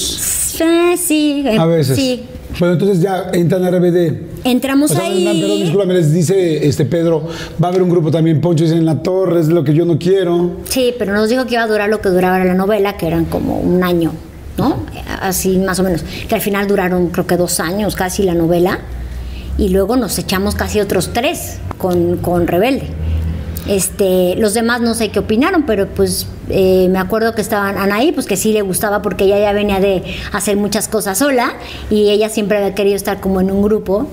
sí. A veces. Sí. Bueno, entonces ya entran a RBD. Entramos ahí. perdón, discúlpame, les dice este Pedro, va a haber un grupo también, Poncho dice en la torre, es lo que yo no quiero. Sí, pero nos dijo que iba a durar lo que duraba la novela, que eran como un año, ¿no? Así más o menos. Que al final duraron creo que dos años casi la novela. Y luego nos echamos casi otros tres con, con Rebelde. Este, los demás no sé qué opinaron, pero pues eh, me acuerdo que estaban Anaí, pues que sí le gustaba porque ella ya venía de hacer muchas cosas sola y ella siempre había querido estar como en un grupo.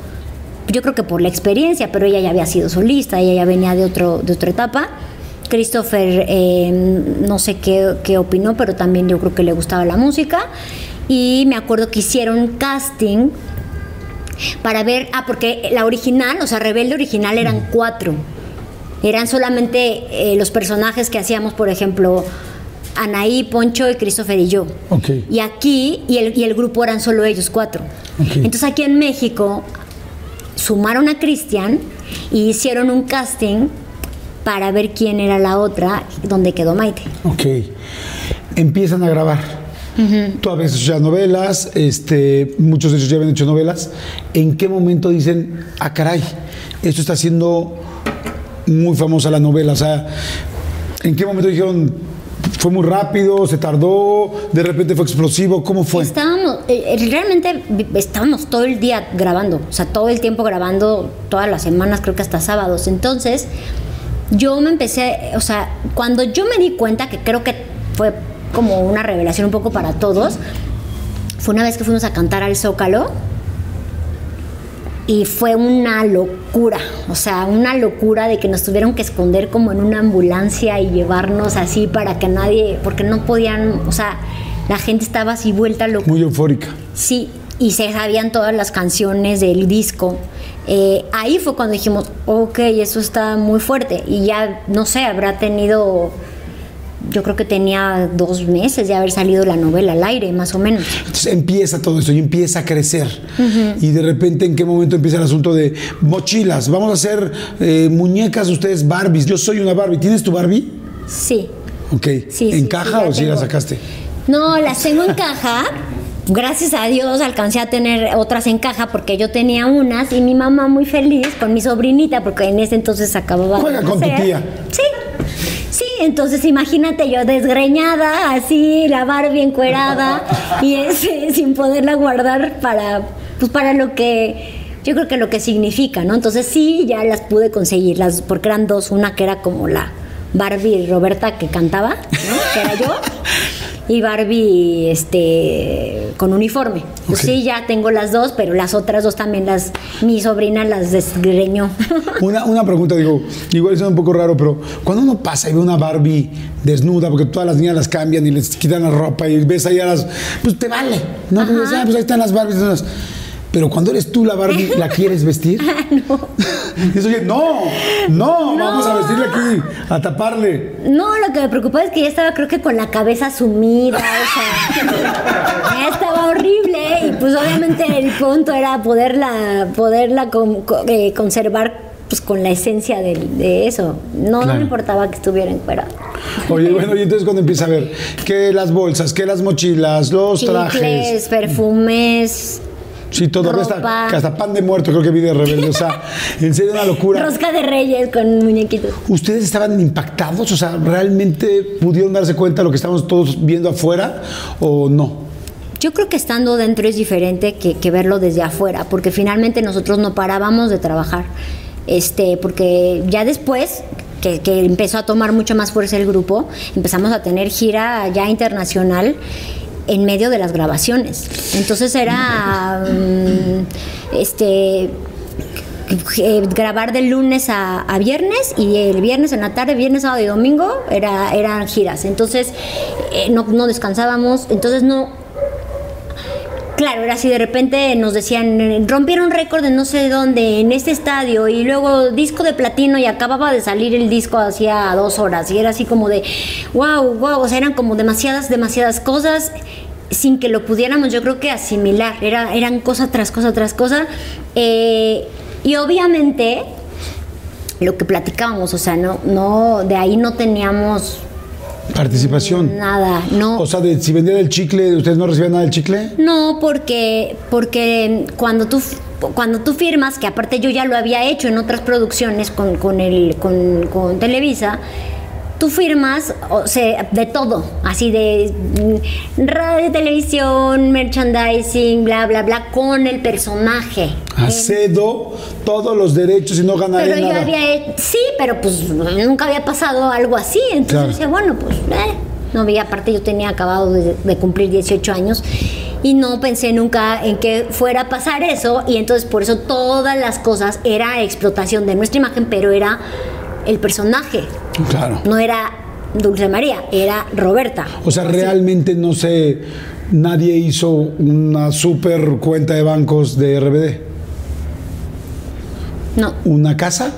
Yo creo que por la experiencia, pero ella ya había sido solista, ella ya venía de, otro, de otra etapa. Christopher, eh, no sé qué, qué opinó, pero también yo creo que le gustaba la música. Y me acuerdo que hicieron casting para ver, ah, porque la original, o sea, Rebelde original eran cuatro eran solamente eh, los personajes que hacíamos, por ejemplo, Anaí, Poncho y Christopher y yo. Y aquí, y el, y el, grupo eran solo ellos cuatro. Entonces aquí en México sumaron a Cristian y hicieron un casting para ver quién era la otra, donde quedó Maite. Ok. Empiezan a grabar. Tú habías hecho ya novelas, este, muchos de ellos ya habían hecho novelas. ¿En qué momento dicen, ah, caray, esto está haciendo muy famosa la novela. O sea, ¿en qué momento dijeron, fue muy rápido, se tardó, de repente fue explosivo, ¿cómo fue? Estábamos, eh, eh, realmente estábamos todo el día grabando, o sea, todo el tiempo grabando, todas las semanas, creo que hasta sábados. Entonces, yo me empecé, o sea, cuando yo me di cuenta, que creo que fue como una revelación un poco para todos, fue una vez que fuimos a cantar al Zócalo y fue una locura, o sea, una locura de que nos tuvieron que esconder como en una ambulancia y llevarnos así para que nadie, porque no podían, o sea, la gente estaba así vuelta loca. Muy eufórica. Sí, y se sabían todas las canciones del disco. Eh, ahí fue cuando dijimos, ok, eso está muy fuerte. Y ya, no sé, habrá tenido yo creo que tenía dos meses de haber salido la novela al aire, más o menos. Entonces empieza todo esto y empieza a crecer. Y de repente, ¿en qué momento empieza el asunto de mochilas? Vamos a hacer eh, muñecas ustedes Barbies. Yo soy una Barbie. ¿Tienes tu Barbie? Sí. Ok. Sí, ¿En sí, caja sí, o si la sacaste? No, las tengo en caja. Gracias a Dios alcancé a tener otras en caja porque yo tenía unas y mi mamá muy feliz con mi sobrinita porque en ese entonces acababa Juega de con tu tía. Sí. Sí, entonces imagínate yo desgreñada, así, la Barbie encuerada y ese, sin poderla guardar para, pues para lo que, yo creo que lo que significa, ¿no? Entonces sí, ya las pude conseguir, las, porque eran dos, una que era como la Barbie Roberta que cantaba, ¿no? Que era yo. Y Barbie este con uniforme. Pues. Sí, ya tengo las dos, pero las otras dos también las mi sobrina las desgreñó. Una, una pregunta, digo, igual es un poco raro, pero cuando uno pasa y ve una Barbie desnuda, porque todas las niñas las cambian y les quitan la ropa y ves ahí a las. Pues te vale, ¿no? Pues, ah, pues ahí están las Barbies desnudas. Pero cuando eres tú la Barbie, ¿la quieres vestir? no. Dices, oye, no, no, vamos a vestirle aquí, a taparle. No, lo que me preocupaba es que ya estaba creo que con la cabeza sumida, o sea, ya estaba horrible y pues obviamente el punto era poderla, poderla con- eh, conservar pues con la esencia de, eso. No, no me importaba que estuviera encuerada. Oye, bueno, y entonces cuando empieza a ver que las bolsas, que las mochilas, los trajes. Chicles, perfumes, Sí, todo. Hasta, ropa. que hasta pan de muerto creo que vi de rebelde. O sea, en serio, una locura. rosca de reyes con muñequitos. ¿Ustedes estaban impactados? O sea, ¿realmente pudieron darse cuenta de lo que estamos todos viendo afuera o no? Yo creo que estando dentro es diferente que, que verlo desde afuera, porque finalmente nosotros no parábamos de trabajar. Este, porque ya después que, que empezó a tomar mucho más fuerza el grupo, empezamos a tener gira ya internacional en medio de las grabaciones. Entonces era mm, este eh, grabar de lunes a, viernes y el viernes en la tarde, viernes, sábado y domingo era, eran giras. Entonces eh, no, no descansábamos, entonces no, Claro, era así, de repente nos decían, rompieron récord en no sé dónde, en este estadio, y luego disco de platino y acababa de salir el disco hacía dos horas, y era así como de, wow, wow, o sea, eran como demasiadas, demasiadas cosas sin que lo pudiéramos yo creo que asimilar, era, eran cosa tras cosa tras cosa, eh, y obviamente lo que platicábamos, o sea, no, no, de ahí no teníamos Participación. nada, no. O sea, de, si vendían el chicle, ¿ustedes no recibían nada del chicle? No, porque, porque cuando tú cuando tú firmas, que aparte yo ya lo había hecho en otras producciones con, con, el, con, con Televisa, tú firmas o sea, de todo, así de mm, radio, televisión, merchandising, bla, bla, bla, con el personaje. Acedo todos los derechos y no ganaré Pero yo nada. había sí, pero pues nunca había pasado algo así. Entonces Claro. yo decía, bueno, pues, eh. No, y aparte yo tenía acabado de, de cumplir 18 años y no pensé nunca en que fuera a pasar eso. Y entonces por eso todas las cosas era explotación de nuestra imagen, pero era el personaje. Claro. No era Dulce María, era Roberta. O sea, realmente no sé, nadie hizo una super cuenta de bancos de RBD. No. ¿Una casa?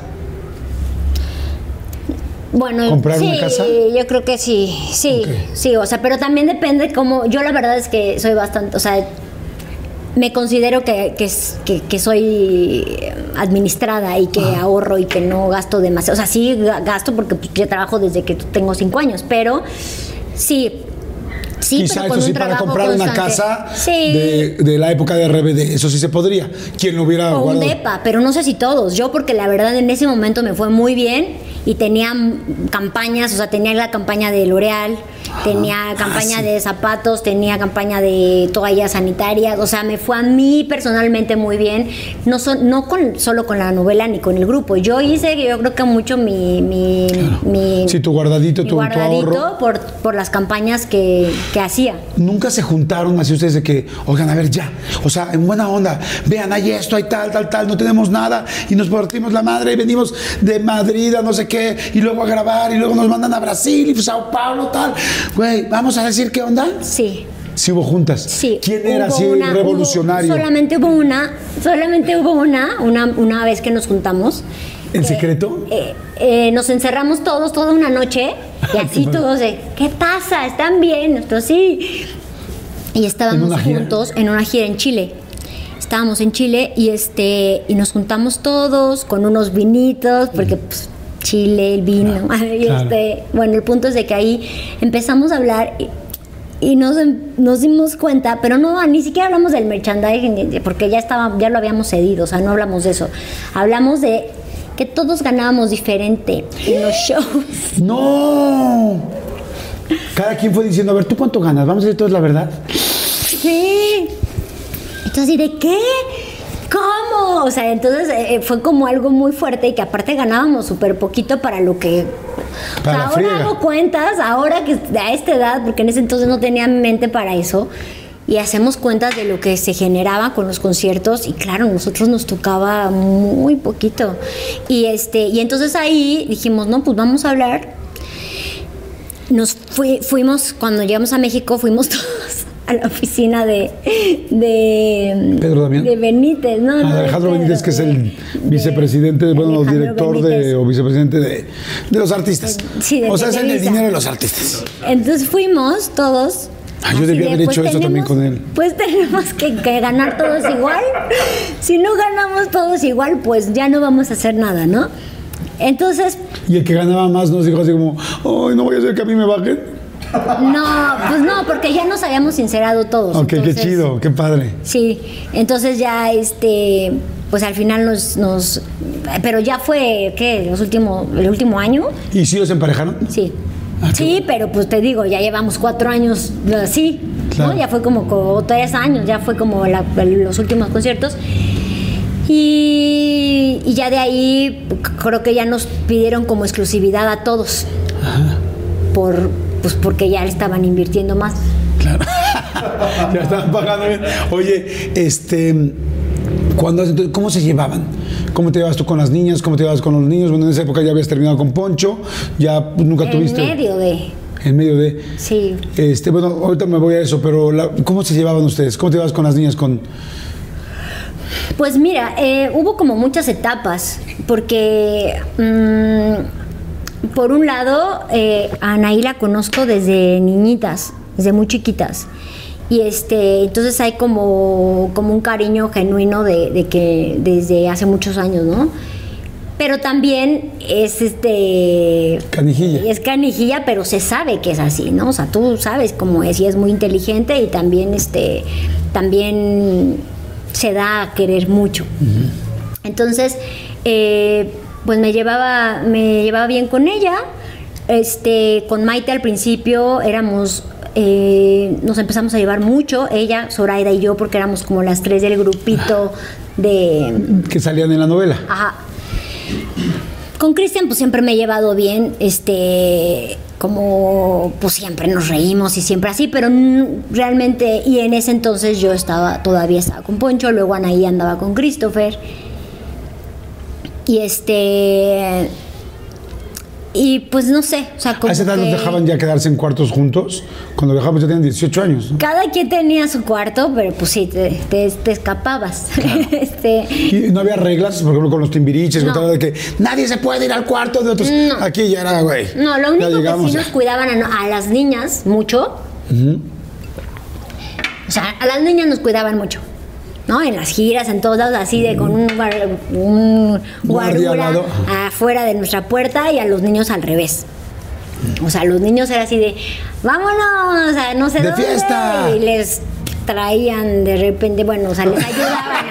Bueno, ¿Comprar sí, una casa? yo creo que sí, sí, sí, o sea, pero también depende cómo, yo la verdad es que soy bastante, o sea, me considero que, que, es- que- que soy administrada y que ahorro y que no gasto demasiado, o sea, sí ga- gasto porque pues, yo trabajo desde que tengo cinco años, pero sí, sí, Quizá pero con eso sí un para comprar una casa Sí. de, de la época de RBD. Eso sí se podría. ¿Quién lo hubiera O un guardado? depa, pero no sé si todos. Yo porque la verdad en ese momento me fue muy bien y tenía campañas, o sea, tenía la campaña de L'Oreal, tenía campaña sí. de zapatos, tenía campaña de toallas sanitarias, o sea, me fue a mí personalmente muy bien, no son, no con solo con la novela ni con el grupo. Yo hice, yo creo que mucho mi mi, mi- Sí, tu guardadito, mi tu- tu guardadito ahorro. por, por las campañas que, que hacía. Nunca se juntaron así ustedes de que, oigan, a ver, ya. O sea, en buena onda. Vean, hay esto, hay tal, tal, tal. No tenemos nada. Y nos partimos la madre y venimos de Madrid a no sé qué. Y luego a grabar. Y luego nos mandan a Brasil y Sao Paulo, tal. Güey, vamos a decir qué onda. Sí. Sí hubo juntas. Sí. ¿Quién era así una- revolucionario? hubo- solamente hubo una, solamente hubo una, una, una vez que nos juntamos. ¿En Eh, secreto? eh, eh, nos encerramos todos toda una noche Y así todos de, ¿qué pasa? ¿Están bien? Nosotros sí. Y estábamos juntos en una gira en Chile. Estábamos en Chile y este y nos juntamos todos con unos vinitos porque pues, Chile, el vino. y claro. este, bueno, el punto es de que ahí empezamos a hablar y, y nos, nos dimos cuenta, pero no, ni siquiera hablamos del merchandising porque ya estaba, ya lo habíamos cedido, o sea, no hablamos de eso. Hablamos de que todos ganábamos diferente en los shows. ¡No! Cada quien fue diciendo, a ver, ¿tú cuánto ganas? Vamos a decir todos la verdad. Sí. Entonces, ¿y de qué? ¿Cómo? O sea, entonces eh, fue como algo muy fuerte y que aparte ganábamos súper poquito para lo que... O sea, ahora friega. hago cuentas, ahora que a esta edad, porque en ese entonces no tenía mente para eso, y hacemos cuentas de lo que se generaba con los conciertos y claro, nosotros nos tocaba muy poquito. Y este, y entonces ahí dijimos, no, pues vamos a hablar nos fui- fuimos, cuando llegamos a México, fuimos todos a la oficina de, de Pedro Damián. de Benítez, ¿no? Ah, de Alejandro Pedro, Benítez, que es el de vicepresidente, bueno, Alejandro director de, o vicepresidente de, de los artistas. Sí, de o sea, es el dinero de los artistas. Entonces fuimos todos. Ah, yo así debí de, haber hecho eso también con él. Pues tenemos que, que ganar todos igual. Si no ganamos todos igual, pues ya no vamos a hacer nada, ¿no? Entonces, Y el que ganaba más nos dijo así como, ay, no voy a hacer que a mí me bajen. No, pues no, porque ya nos habíamos sincerado todos. Ok, qué chido, qué padre. Sí, entonces ya este, pues al final nos, nos pero ya fue, ¿qué? Los últimos, el último año, ¿Y si los emparejaron? sí. Ah, qué Sí, pero pues te digo, ya llevamos cuatro años así, Claro. ¿no? Ya fue como, como tres años, ya fue como la- los últimos conciertos. Y, y ya de ahí creo que ya nos pidieron como exclusividad a todos. Por, pues porque ya le estaban invirtiendo más. Claro. ya estaban pagando bien. Oye, este. cuando ¿Cómo se llevaban? ¿Cómo te llevas tú con las niñas? ¿Cómo te llevas con los niños? Bueno, en esa época ya habías terminado con Poncho, ya pues, nunca En tuviste. medio de. En medio de. Sí. Este, bueno, ahorita me voy a eso, pero la- ¿cómo se llevaban ustedes? ¿Cómo te llevas con las niñas? Con, Pues mira, eh, hubo como muchas etapas, porque mm, por un lado, eh, a Anaí la conozco desde niñitas, desde muy chiquitas. Y este, entonces hay como, como un cariño genuino de, de que desde hace muchos años, ¿no? Pero también es este. Canijilla. Es canijilla, pero se sabe que es así, ¿no? O sea, tú sabes cómo es y es muy inteligente y también este. También se da a querer mucho. Entonces, eh, pues me llevaba, me llevaba bien con ella. Este, con Maite al principio éramos, eh, nos empezamos a llevar mucho, ella, Zoraida y yo, porque éramos como las tres del grupito de, que salían en la novela. Ajá. Con Cristian pues siempre me he llevado bien, este, como pues siempre nos reímos y siempre así, pero realmente, y en ese entonces yo estaba, todavía estaba con Poncho, luego Anaí andaba con Christopher. Y este, y pues no sé, o sea, como ¿A esa edad que nos dejaban ya quedarse en cuartos juntos? Cuando viajamos ya tenían 18 años. ¿no? cada quien tenía su cuarto, pero pues sí, te, te- te escapabas. este, Y no había reglas, por ejemplo, con los timbiriches, No. con todo de que nadie se puede ir al cuarto de otros. No. Aquí ya era, güey. No, lo único que sí nos cuidaban a, a las niñas mucho. O sea, a las niñas nos cuidaban mucho. ¿No? En las giras, en todos lados, así de con un, un afuera de nuestra puerta y a los niños al revés. O sea, los niños era así de, vámonos, a no sé De dónde", fiesta. Y les traían de repente, bueno, o sea, les ayudaban.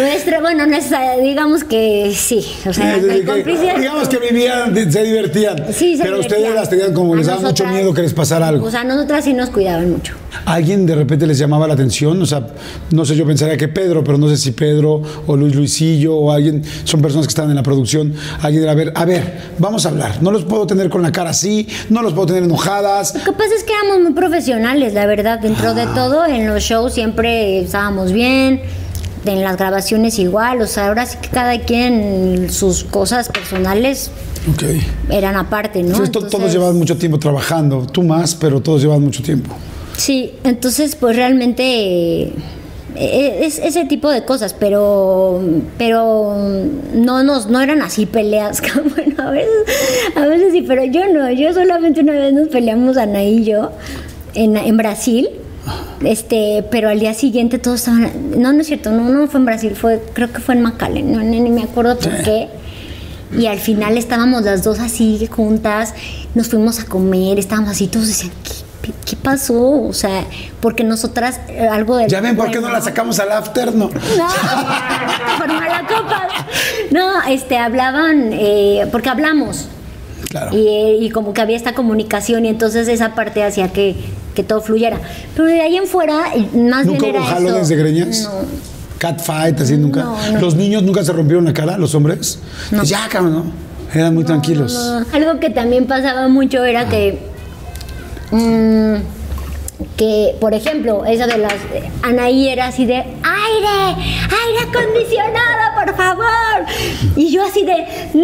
Nuestra, bueno, nuestra, digamos que sí, o sea, Sí, sí, que- digamos que vivían, se divertían. Sí, se pero ustedes las tenían como A les daba mucho miedo que les pasara algo. O sea, nosotras sí nos cuidaban mucho. ¿Alguien de repente les llamaba la atención? O sea, no sé, yo pensaría que Pedro, pero no sé si Pedro o Luis Luisillo o alguien, son personas que están en la producción. Alguien a ver, a ver, vamos a hablar. No los puedo tener con la cara así, no los puedo tener enojadas. Lo que pasa es que éramos muy profesionales, la verdad. Dentro Ah. de todo, en los shows siempre estábamos bien. En las grabaciones igual. O sea, ahora sí que cada quien sus cosas personales eran aparte, ¿no? Entonces, to- todos Entonces- llevan mucho tiempo trabajando, tú más, pero todos llevan mucho tiempo. Sí, entonces pues realmente Eh, Es ese tipo de cosas, pero pero no nos no eran así peleas, bueno, a veces, a veces sí, pero yo no, yo solamente una vez nos peleamos Ana y yo en, en Brasil. Este, pero al día siguiente todos estaban, no, no es cierto, no, no fue en Brasil, fue, creo que fue en McAllen, no, ni, me acuerdo por qué. Y al final estábamos las dos así juntas, nos fuimos a comer, estábamos así, todos decían, ¿qué, qué pasó? O sea, porque nosotras eh, algo de... Ya ven, ¿por qué no la sacamos al after? No. No, por malacopas. No, este, hablaban, eh, porque hablamos. Claro. Y, eh, y como que había esta comunicación y entonces esa parte hacía que, que todo fluyera. Pero de ahí en fuera, eh, más ¿Nunca bien hubo era jalones de greñas? No. Catfight, así nunca. No, no. ¿Los niños nunca se rompieron la cara, los hombres? Ya, cabrón, ¿no? Eran muy tranquilos. No, no. Algo que también pasaba mucho era que. mm, que, por ejemplo, eso de las. Anaí era así de. ¡Aire! ¡Aire acondicionado, por favor! Y yo así de. ¡No!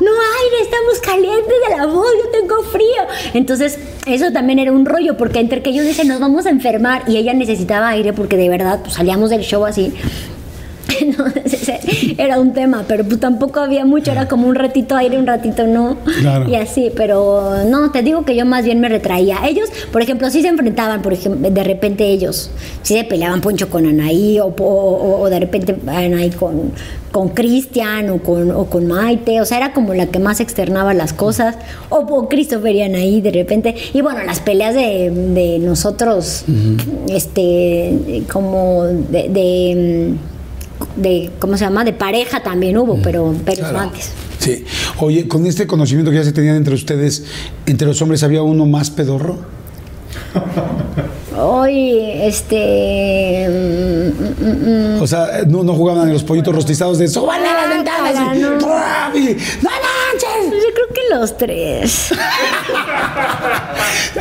¡No aire! Estamos calientes de la voz, yo tengo frío. Entonces, eso también era un rollo, porque entre que ellos dicen, nos vamos a enfermar, y ella necesitaba aire, porque de verdad, pues salíamos del show así. Entonces, era un tema, pero pues tampoco había mucho, era como un ratito aire, un ratito no. Claro. Y así, pero no, te digo que yo más bien me retraía. Ellos, por ejemplo, sí se enfrentaban, por ejemplo, de repente ellos, sí se peleaban Poncho con Anaí, o, o- o- de repente Anaí con, con Cristian, o con, o con Maite, o sea, era como la que más externaba las cosas, o, o Christopher y Anaí de repente. Y bueno, las peleas de, de nosotros, este, como de- de de ¿cómo se llama? de pareja también hubo, pero pero Claro. antes. Sí. Oye, con este conocimiento que ya se tenían entre ustedes, entre los hombres había uno más pedorro. Hoy este mm, mm, mm, O sea, no, no jugaban a los pollitos rostizados de ¡súbanle a las ventanas! Ah, y, no. ¡Ruah! y, ¡No manches! yo creo que los tres.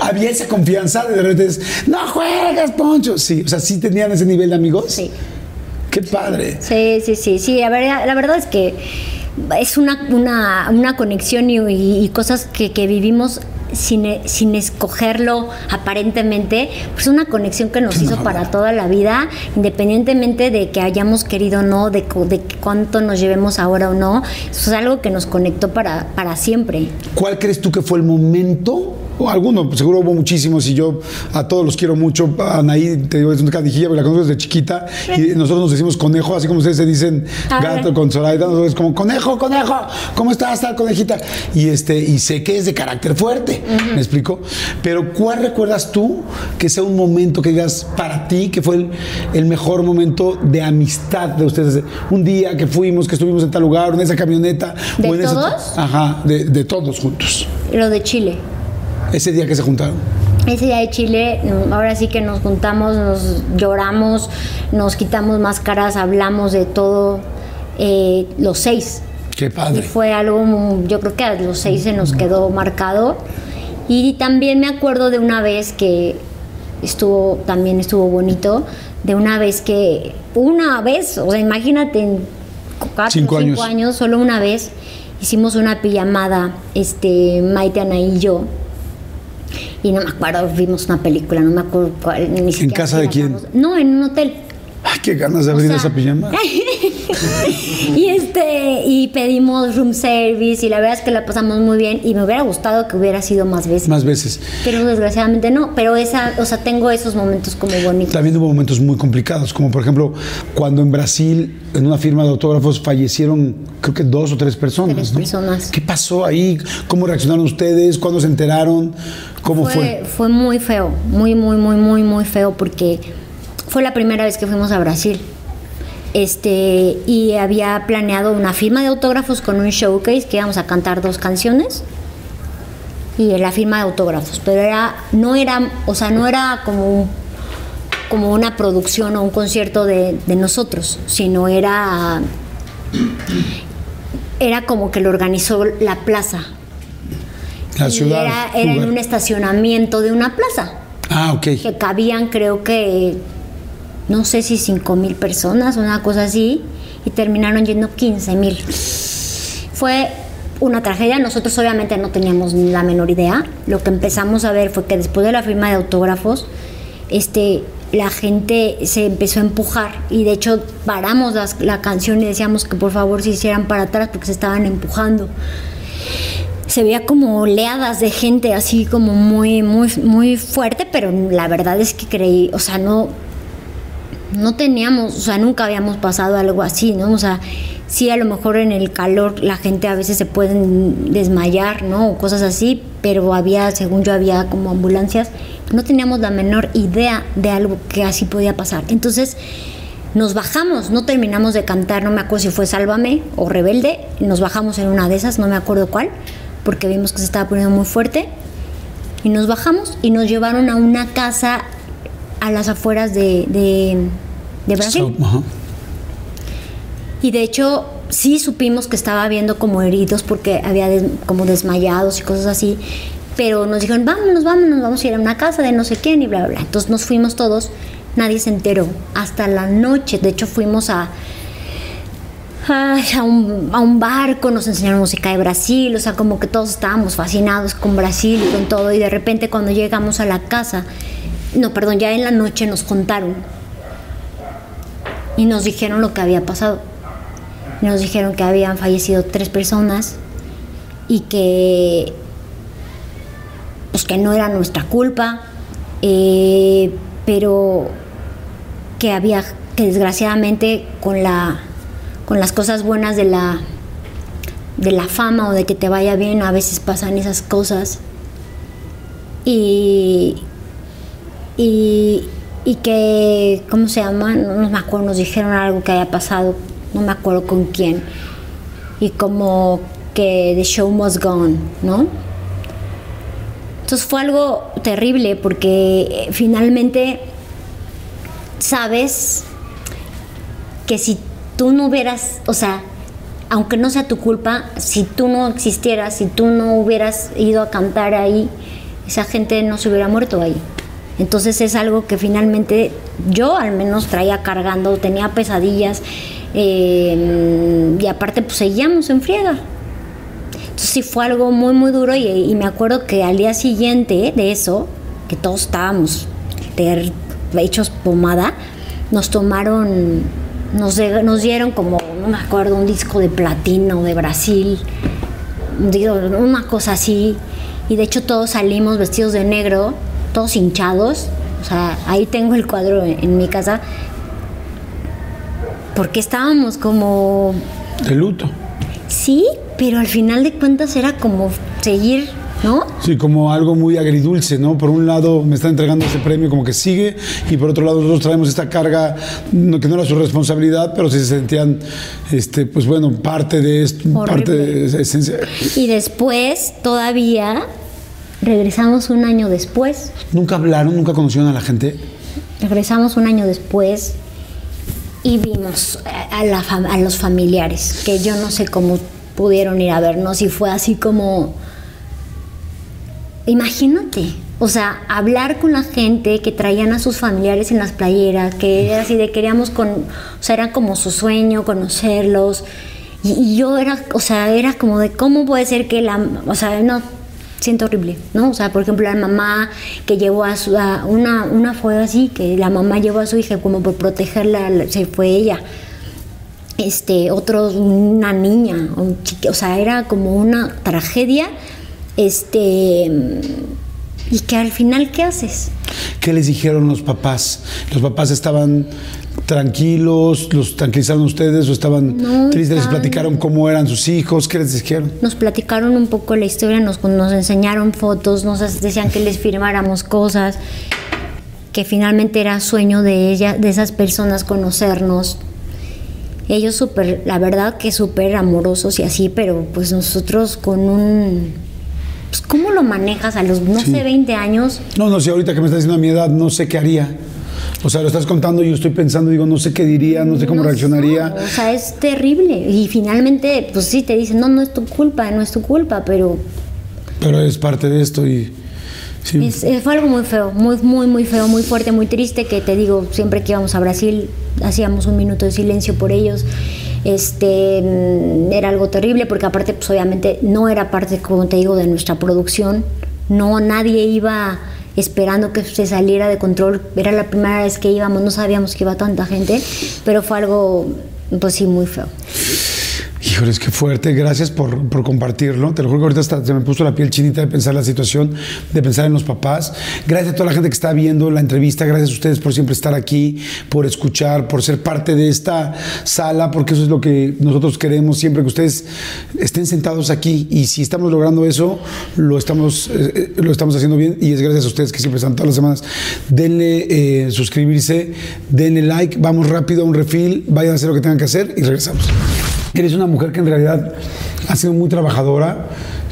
Había esa confianza de repente ¡No juegas, Poncho! Sí, o sea, sí tenían ese nivel de amigos. Sí. ¡Qué padre! Sí, sí, sí, sí, la verdad, la verdad es que es una, una, una conexión y, y- y cosas que, que vivimos sin, e- sin escogerlo aparentemente, pues una conexión que nos hizo para toda la vida, independientemente de que hayamos querido o no, de, de cuánto nos llevemos ahora o no, eso es algo que nos conectó para, para siempre. ¿Cuál crees tú que fue el momento? O alguno, seguro hubo muchísimos y yo a todos los quiero mucho. Anaí, te digo, es una cadijilla, porque la conozco desde chiquita y nosotros nos decimos conejo, así como ustedes se dicen gato con Zoraida, nosotros es como conejo, conejo, ¿cómo estás, tal conejita? Y este, y sé que es de carácter fuerte, ¿me explico? Pero ¿cuál recuerdas tú que sea un momento que digas para ti que fue el, el mejor momento de amistad de ustedes? Un día que fuimos, que estuvimos en tal lugar, en esa camioneta. ¿De o en esa- todos? Ajá, de, de todos juntos. Lo de Chile. Ese día que se juntaron. Ese día de Chile, ahora sí que nos juntamos, nos lloramos, nos quitamos máscaras, hablamos de todo, eh, los seis. Qué Y padre. fue algo, yo creo que a los seis se nos quedó marcado. Y también me acuerdo de una vez que estuvo, también estuvo bonito, de una vez que, una vez, o sea, imagínate, en cuatro, Cinco cinco, años. años. solo una vez, hicimos una pijamada, este, Maite, Ana y yo. Y no me acuerdo, vimos una película, no me acuerdo cuál. Ni siquiera casa de quién? No, en un hotel. Ay, qué ganas de abrir O sea, esa pijama. y este y pedimos room service y la verdad es que la pasamos muy bien y me hubiera gustado que hubiera sido más veces Más veces. pero desgraciadamente no pero esa o sea tengo esos momentos como bonitos También hubo momentos muy complicados, como por ejemplo cuando en Brasil, en una firma de autógrafos, fallecieron creo que dos o tres personas. Tres ¿no? personas. ¿Qué pasó ahí? ¿Cómo reaccionaron ustedes? ¿Cuándo se enteraron? ¿Cómo fue? fue, fue muy feo muy muy muy muy muy feo porque fue la primera vez que fuimos a Brasil este y había planeado una firma de autógrafos con un showcase que íbamos a cantar dos canciones y la firma de autógrafos, pero era no era, o sea, no era como como una producción o un concierto de, de nosotros, sino era era como que lo organizó la plaza. La ciudad. Era, era en un estacionamiento de una plaza Ah, ok. que cabían creo que no sé si 5 mil personas una cosa así y terminaron yendo 15 mil. Fue una tragedia. Nosotros obviamente no teníamos la menor idea. Lo que empezamos a ver fue que después de la firma de autógrafos este la gente se empezó a empujar y de hecho paramos las- la canción y decíamos que por favor se hicieran para atrás porque se estaban empujando. Se veía como oleadas de gente así como muy, muy, muy fuerte, pero la verdad es que creí, o sea, no, no teníamos, o sea, nunca habíamos pasado algo así, ¿no? O sea, sí, a lo mejor en el calor la gente a veces se pueden desmayar, ¿no? O cosas así, pero había, según yo, había como ambulancias. No teníamos la menor idea de algo que así podía pasar. Entonces, nos bajamos, no terminamos de cantar, no me acuerdo si fue Sálvame o Rebelde, nos bajamos en una de esas, no me acuerdo cuál, porque vimos que se estaba poniendo muy fuerte. Y nos bajamos y nos llevaron a una casa a las afueras de, de, de Brasil. So. Y de hecho, sí supimos que estaba habiendo como heridos porque había des- como desmayados y cosas así. Pero nos dijeron, vámonos, vámonos, vamos a ir a una casa de no sé quién y bla, bla, bla. Entonces nos fuimos todos, nadie se enteró. Hasta la noche, de hecho, fuimos a, ay, a, un, a un barco, nos enseñaron música de Brasil, o sea, como que todos estábamos fascinados con Brasil y con todo. Y de repente, cuando llegamos a la casa, no, perdón, ya en la noche nos contaron y nos dijeron lo que había pasado. Nos dijeron que habían fallecido tres personas y que pues que no era nuestra culpa, eh, pero que había que desgraciadamente con la con las cosas buenas de la de la fama o de que te vaya bien a veces pasan esas cosas y y, y que, ¿cómo se llama? No, me acuerdo, nos dijeron algo que había pasado, no me acuerdo con quién. Y como que the show must go on, ¿no? Entonces fue algo terrible porque eh, finalmente sabes que si tú no hubieras, o sea, aunque no sea tu culpa, si tú no existieras, si tú no hubieras ido a cantar ahí, esa gente no se hubiera muerto ahí. Entonces es algo que finalmente yo al menos traía cargando, tenía pesadillas eh, y aparte pues seguíamos en friega. Entonces sí fue algo muy muy duro y, me acuerdo que al día siguiente de eso, que todos estábamos hechos pomada, nos tomaron, nos, dieron como, no me acuerdo, un disco de platino de Brasil, una cosa así. Y de hecho todos salimos vestidos de negro, todos hinchados. O sea, ahí tengo el cuadro en, en mi casa. Porque estábamos como, De luto. sí, pero al final de cuentas era como seguir, ¿no? Sí, como algo muy agridulce, ¿no? Por un lado me está entregando ese premio como que sigue y por otro lado nosotros traemos esta carga que no era su responsabilidad, pero sí se sentían, este, pues bueno, parte de esto, parte de esa esencia. Y después, todavía, regresamos un año después. ¿Nunca hablaron, nunca conocieron a la gente? Regresamos un año después y vimos a, la a los familiares, que yo no sé cómo pudieron ir a vernos y fue así como, imagínate, o sea, hablar con la gente que traían a sus familiares en las playeras, que era así de queríamos con, o sea, era como su sueño conocerlos. Y, y yo era, o sea, era como de cómo puede ser que la, o sea, no, siento horrible, ¿no? O sea, por ejemplo, la mamá que llevó a su, a una, una fue así, que la mamá llevó a su hija como por protegerla, la- se fue ella. Este, otro, una niña, un chiqui- o sea, era como una tragedia, este, y que al final, ¿qué haces? ¿Qué les dijeron los papás? ¿Los papás estaban tranquilos? ¿Los tranquilizaron ustedes o estaban No, tristes? ¿Les platicaron cómo eran sus hijos? ¿Qué les dijeron? Nos platicaron un poco la historia, nos, nos enseñaron fotos, nos decían que les firmáramos cosas, que finalmente era sueño de ella, de esas personas conocernos. Ellos súper, la verdad que súper amorosos y así, pero pues nosotros con un... Pues, ¿Cómo lo manejas a los, no sé, 20 años? No, no sé, ahorita que me estás diciendo a mi edad, no sé qué haría. O sea, lo estás contando y yo estoy pensando, digo, no sé qué diría, no sé cómo No reaccionaría. sé, o sea, es terrible. Y finalmente, pues sí, te dicen, no, no es tu culpa, no es tu culpa, pero Pero es parte de esto y. Sí. Es- eh, fue algo muy feo, muy, muy, muy feo, muy fuerte, muy triste, que te digo, siempre que íbamos a Brasil hacíamos un minuto de silencio por ellos. Este, mm, era algo terrible porque aparte, pues obviamente no era parte, como te digo, de nuestra producción. No, nadie iba esperando que se saliera de control. Era la primera vez que íbamos, no sabíamos que iba tanta gente, pero fue algo, pues sí, muy feo. Híjoles, qué fuerte. Gracias por, por, compartirlo. Te lo juro que ahorita hasta se me puso la piel chinita de pensar la situación, de pensar en los papás. Gracias a toda la gente que está viendo la entrevista. Gracias a ustedes por siempre estar aquí, por escuchar, por ser parte de esta sala, porque eso es lo que nosotros queremos siempre, que ustedes estén sentados aquí. Y si estamos logrando eso, lo estamos, eh, lo estamos haciendo bien. Y es gracias a ustedes que siempre están todas las semanas. Denle eh, suscribirse, denle like. Vamos rápido a un refil. Vayan a hacer lo que tengan que hacer y regresamos. Eres una mujer que en realidad ha sido muy trabajadora,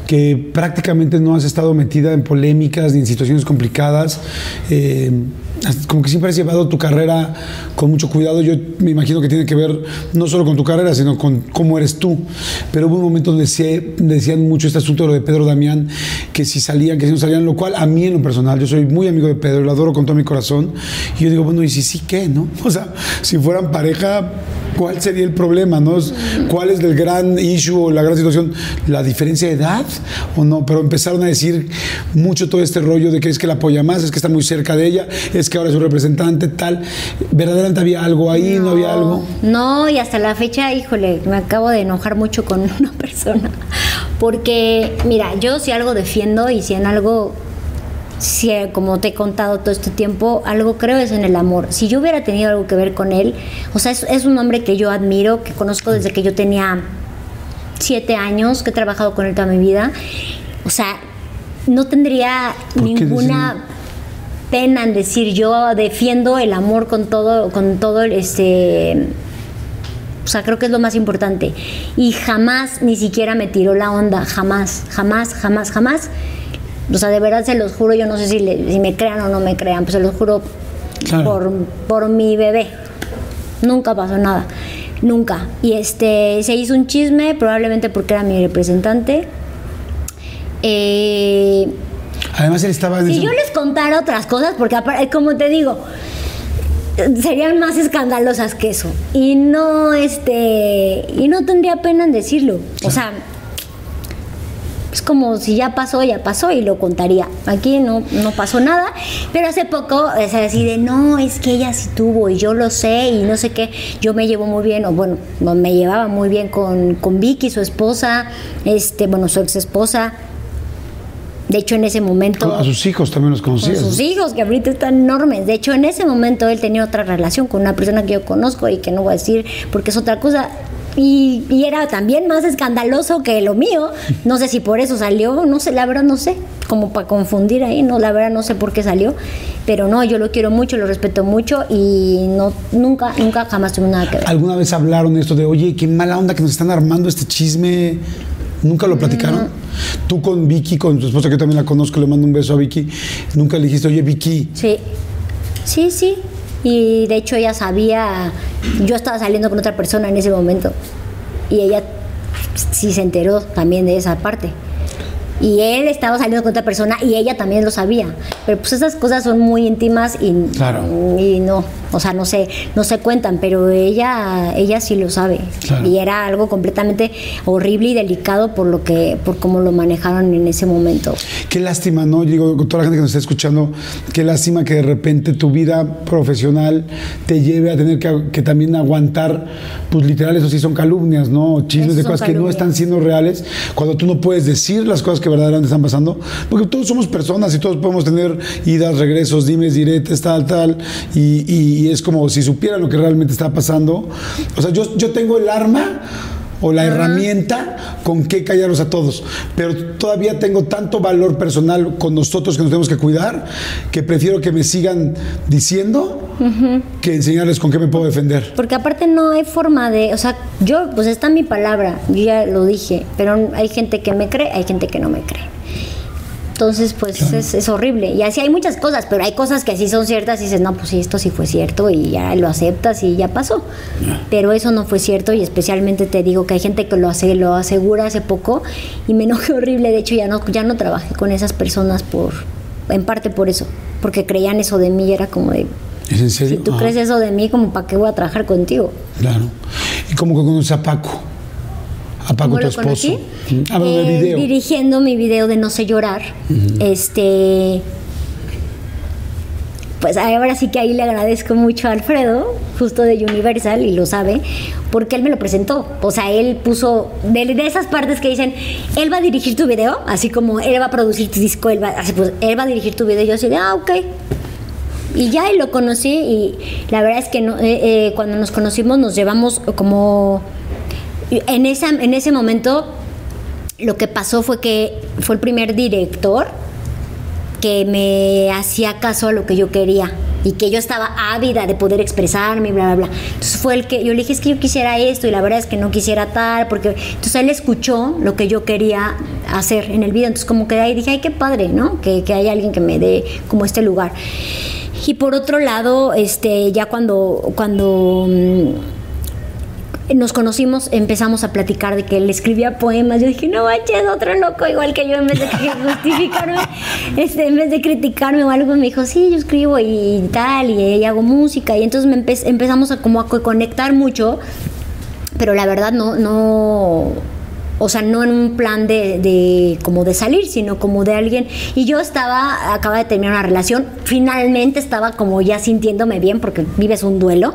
que prácticamente no has estado metida en polémicas ni en situaciones complicadas. Eh, como que siempre has llevado tu carrera con mucho cuidado. Yo me imagino que tiene que ver no solo con tu carrera, sino con cómo eres tú. Pero hubo un momento donde decían mucho este asunto de Pedro Damián, que si salían, que si no salían, lo cual a mí en lo personal, yo soy muy amigo de Pedro, lo adoro con todo mi corazón. Y yo digo, bueno, ¿y si sí qué, no? O sea, si fueran pareja, ¿cuál sería el problema, no? ¿Cuál es el gran issue o la gran situación? ¿La diferencia de edad o no? Pero empezaron a decir mucho todo este rollo de que es que la apoya más, es que está muy cerca de ella, es que ahora es su representante, tal. ¿Verdaderamente había algo ahí? ¿No, había algo? No, y hasta la fecha, híjole, me acabo de enojar mucho con una persona. Porque, mira, yo si algo defiendo y si en algo si, como te he contado todo este tiempo, algo creo es en el amor. Si yo hubiera tenido algo que ver con él, o sea, es, es un hombre que yo admiro, que conozco desde que yo tenía siete años, que he trabajado con él toda mi vida. O sea, no tendría ninguna pena en decir yo defiendo el amor con todo, con todo este o sea, creo que es lo más importante. Y jamás ni siquiera me tiró la onda, jamás, jamás, jamás, jamás. O sea, de verdad se los juro, yo no sé si, si me crean o no me crean, pues se los juro por, por mi bebé. Nunca pasó nada, nunca. Y este, se hizo un chisme, probablemente porque era mi representante. Eh, Además él estaba Si yo les contara otras cosas, porque como te digo, serían más escandalosas que eso. Y no, este, y no tendría pena en decirlo. O sea, es como si ya pasó, ya pasó y lo contaría. Aquí no, no pasó nada, pero hace poco se decide, no, es que ella sí tuvo y yo lo sé y no sé qué, yo me llevo muy bien, o bueno, me llevaba muy bien con, con Vicky, su esposa, este, bueno, su ex esposa. De hecho, en ese momento. A sus hijos también los conocía. A sus hijos, que ahorita están enormes. De hecho, en ese momento él tenía otra relación con una persona que yo conozco y que no voy a decir porque es otra cosa. Y, y, era también más escandaloso que lo mío. No sé si por eso salió, no sé, la verdad no sé, como para confundir ahí, no, la verdad no sé por qué salió, pero no, yo lo quiero mucho, lo respeto mucho y no, nunca, nunca jamás tuve nada que ver. ¿Alguna vez hablaron esto de, oye, qué mala onda que nos están armando este chisme? ¿Nunca lo platicaron? Mm. Tú con Vicky, con tu esposa que también la conozco, le mando un beso a Vicky, nunca le dijiste, oye, Vicky. Sí, sí, sí. Y de hecho ella sabía, yo estaba saliendo con otra persona en ese momento y ella sí se enteró también de esa parte. Y él estaba saliendo con otra persona y ella también lo sabía. Pero pues esas cosas son muy íntimas y, claro. y no, o sea, no se, no se cuentan, pero ella, ella sí lo sabe. Claro. Y era algo completamente horrible y delicado por lo que, por cómo lo manejaron en ese momento. Qué lástima, ¿no? Digo, con toda la gente que nos está escuchando, qué lástima que de repente tu vida profesional te lleve a tener que, que también aguantar, pues literal, eso sí son calumnias, ¿no? Chismes de cosas que no calumnias. están siendo reales, cuando tú no puedes decir las cosas que verdaderamente están pasando, porque todos somos personas y todos podemos tener idas, regresos, dimes, diretes, tal, tal, y, y- y es como si supieran lo que realmente está pasando. O sea, yo, yo tengo el arma o la herramienta con que callarlos a todos. Pero todavía tengo tanto valor personal con nosotros que nos tenemos que cuidar que prefiero que me sigan diciendo que enseñarles con qué me puedo defender. Porque aparte no hay forma de, o sea, yo, pues está mi palabra, yo ya lo dije, pero hay gente que me cree, hay gente que no me cree. Entonces, pues es, es horrible. Y así hay muchas cosas, pero hay cosas que sí son ciertas y dices, no, pues sí, esto sí fue cierto y ya lo aceptas y ya pasó. Pero eso no fue cierto y especialmente te digo que hay gente que lo, hace, lo asegura hace poco y me enojé horrible. De hecho, ya no, ya no trabajé con esas personas por, en parte por eso, porque creían eso de mí y era como de, ¿Es en serio? si tú crees eso de mí, como para qué voy a trabajar contigo. Claro. ¿Y cómo que conoces a Paco? A Paco, ¿Cómo tu esposo. conocí? Hablo de Eh, video. Dirigiendo mi video de No sé llorar. Este. pues ahora sí que ahí le agradezco mucho a Alfredo, justo de Universal, y lo sabe, porque él me lo presentó. O sea, él puso de, de esas partes que dicen, él va a dirigir tu video, así como él va a producir tu disco, él va, así, pues, él va a dirigir tu video. Y yo así de, ah, ok. Y ya y lo conocí y la verdad es que no, eh, eh, cuando nos conocimos nos llevamos como... En, esa, en ese momento lo que pasó fue que fue el primer director que me hacía caso a lo que yo quería y que yo estaba ávida de poder expresarme, bla, bla, bla. Entonces fue el que yo le dije, es que yo quisiera esto y la verdad es que no quisiera tal, porque entonces él escuchó lo que yo quería hacer en el video, entonces como que ahí dije, ay, qué padre, ¿no? Que, que hay alguien que me dé como este lugar. Y por otro lado, este, ya cuando, cuando mm, nos conocimos, empezamos a platicar de que él escribía poemas. Yo dije, no manches, otro loco igual que yo, en vez de justificarme, este, en vez de criticarme o algo, me dijo, sí, yo escribo y tal, y, hago música. Y entonces me empezamos a como a conectar mucho, pero la verdad no, no o sea, no en un plan de, de, como de salir, sino como de alguien. Y yo estaba, acaba de terminar una relación, finalmente estaba como ya sintiéndome bien porque vives un duelo.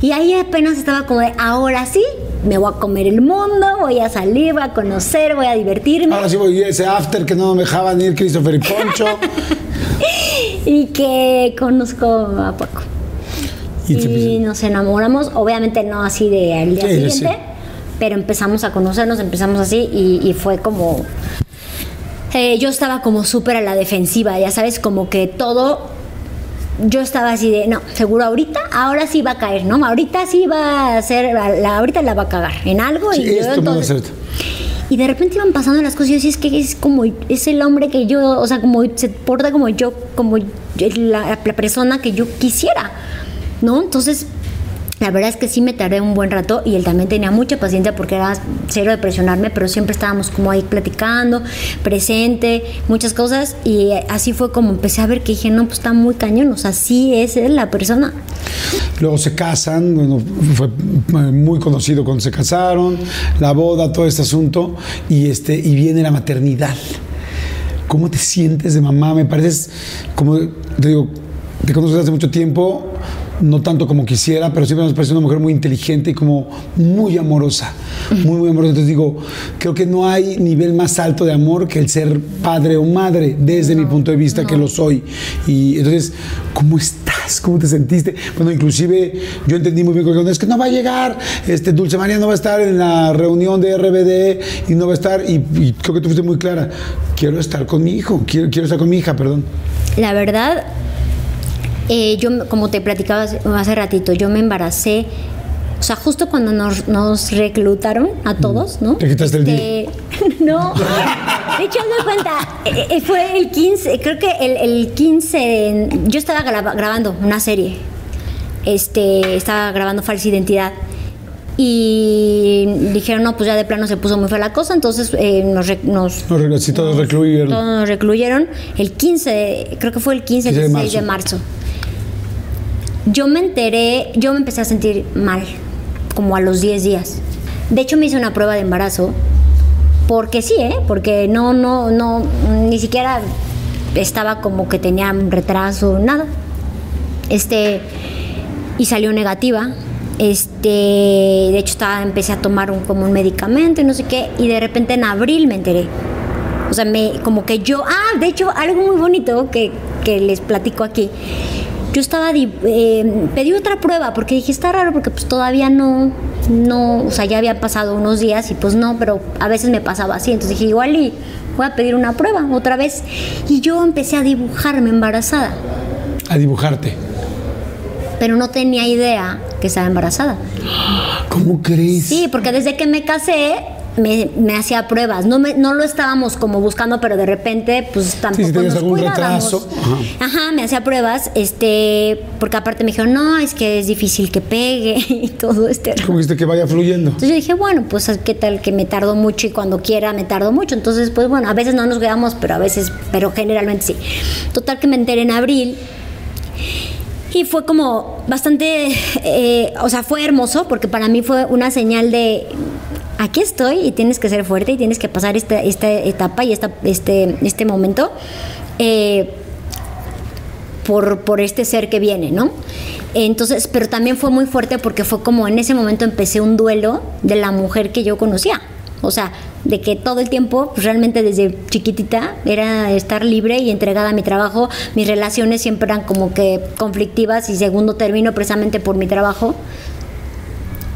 Y ahí apenas estaba como de, ahora sí, me voy a comer el mundo, voy a salir, voy a conocer, voy a divertirme. Ahora sí voy a ese after que no me dejaban ir Christopher y Poncho. y que conozco a poco. Y, nos enamoramos, obviamente no así de al día siguiente pero empezamos a conocernos, empezamos así y, fue como... Eh, yo estaba como súper a la defensiva, ya sabes, como que todo yo estaba así de, no, seguro ahorita, ahora sí va a caer, ¿no? Ahorita sí va a ser, la, ahorita la va a cagar en algo y yo entonces... Y de repente iban pasando las cosas y yo decía, es que es como, es el hombre que yo, o sea, como se porta como yo, como la, la persona que yo quisiera, ¿no? Entonces la verdad es que sí me tardé un buen rato y él también tenía mucha paciencia porque era cero de presionarme, pero siempre estábamos como ahí platicando, presente, muchas cosas y así fue como empecé a ver que dije, no, pues está muy cañón, o sea, sí es él la persona. Luego se casan, bueno, fue muy conocido cuando se casaron, la boda, todo este asunto y, este, y viene la maternidad. ¿Cómo te sientes de mamá? Me pareces, como te digo, te conozco hace mucho tiempo, no tanto como quisiera, pero siempre me parece una mujer muy inteligente y como muy amorosa, muy, muy amorosa. Entonces digo, creo que no hay nivel más alto de amor que el ser padre o madre, desde mi punto de vista, que lo soy. Y entonces, ¿cómo estás? ¿Cómo te sentiste? Bueno, inclusive yo entendí muy bien que es que no va a llegar, este, Dulce María no va a estar en la reunión de RBD y no va a estar, y, creo que tú fuiste muy clara, quiero estar con mi hijo, quiero, quiero estar con mi hija, perdón. La verdad, eh, yo, como te platicaba hace ratito, yo me embaracé o sea, justo cuando nos, nos reclutaron a todos, ¿no? ¿Te quitaste el día? Este, no. De hecho, me cuenta, eh, eh, fue el 15, creo que el, el 15, yo estaba grabando una serie. Este, estaba grabando falsa identidad. Y dijeron, no, pues ya de plano se puso muy fea la cosa, entonces nos, nos, nos, todos recluyeron. Todos nos recluyeron el 15, creo que fue el 15, 16 de marzo yo me enteré, yo me empecé a sentir mal, como a los 10 días. De hecho, me hice una prueba de embarazo, porque sí, ¿eh? Porque no, no, no, ni siquiera estaba como que tenía un retraso, nada. Este, y salió negativa. Este, de hecho, estaba, empecé a tomar como un medicamento y no sé qué, y de repente en abril me enteré. O sea, me, como que yo, ah, de hecho, algo muy bonito que, que les platico aquí yo estaba, eh, pedí otra prueba porque dije, está raro porque pues todavía no, no, o sea, ya habían pasado unos días y pues no, pero a veces me pasaba así, entonces dije, igual y voy a pedir una prueba otra vez. Y yo empecé a dibujarme embarazada. A dibujarte. Pero no tenía idea que estaba embarazada. ¿Cómo crees? Sí, porque desde que me casé me, me, hacía pruebas. No, me, no lo estábamos como buscando, pero de repente, pues tampoco sí, nos algún Retraso. Ajá. me hacía pruebas, este, porque aparte me dijeron, no, es que es difícil que pegue y todo este. ¿Cómo viste que vaya fluyendo? Entonces yo dije, bueno, pues qué tal que me tardo mucho y cuando quiera me tardo mucho. Entonces, pues bueno, a veces no nos quedamos, pero a veces, pero generalmente sí. Total que me enteré en abril. Y fue como bastante, eh, o sea, fue hermoso porque para mí fue una señal de, aquí estoy y tienes que ser fuerte y tienes que pasar esta, esta etapa y esta, este, este momento. Eh, por, por este ser que viene, ¿no? Entonces, pero también fue muy fuerte porque fue como en ese momento empecé un duelo de la mujer que yo conocía. O sea, de que todo el tiempo, pues, realmente desde chiquitita, era estar libre y entregada a mi trabajo. Mis relaciones siempre eran como que conflictivas y segundo término precisamente por mi trabajo.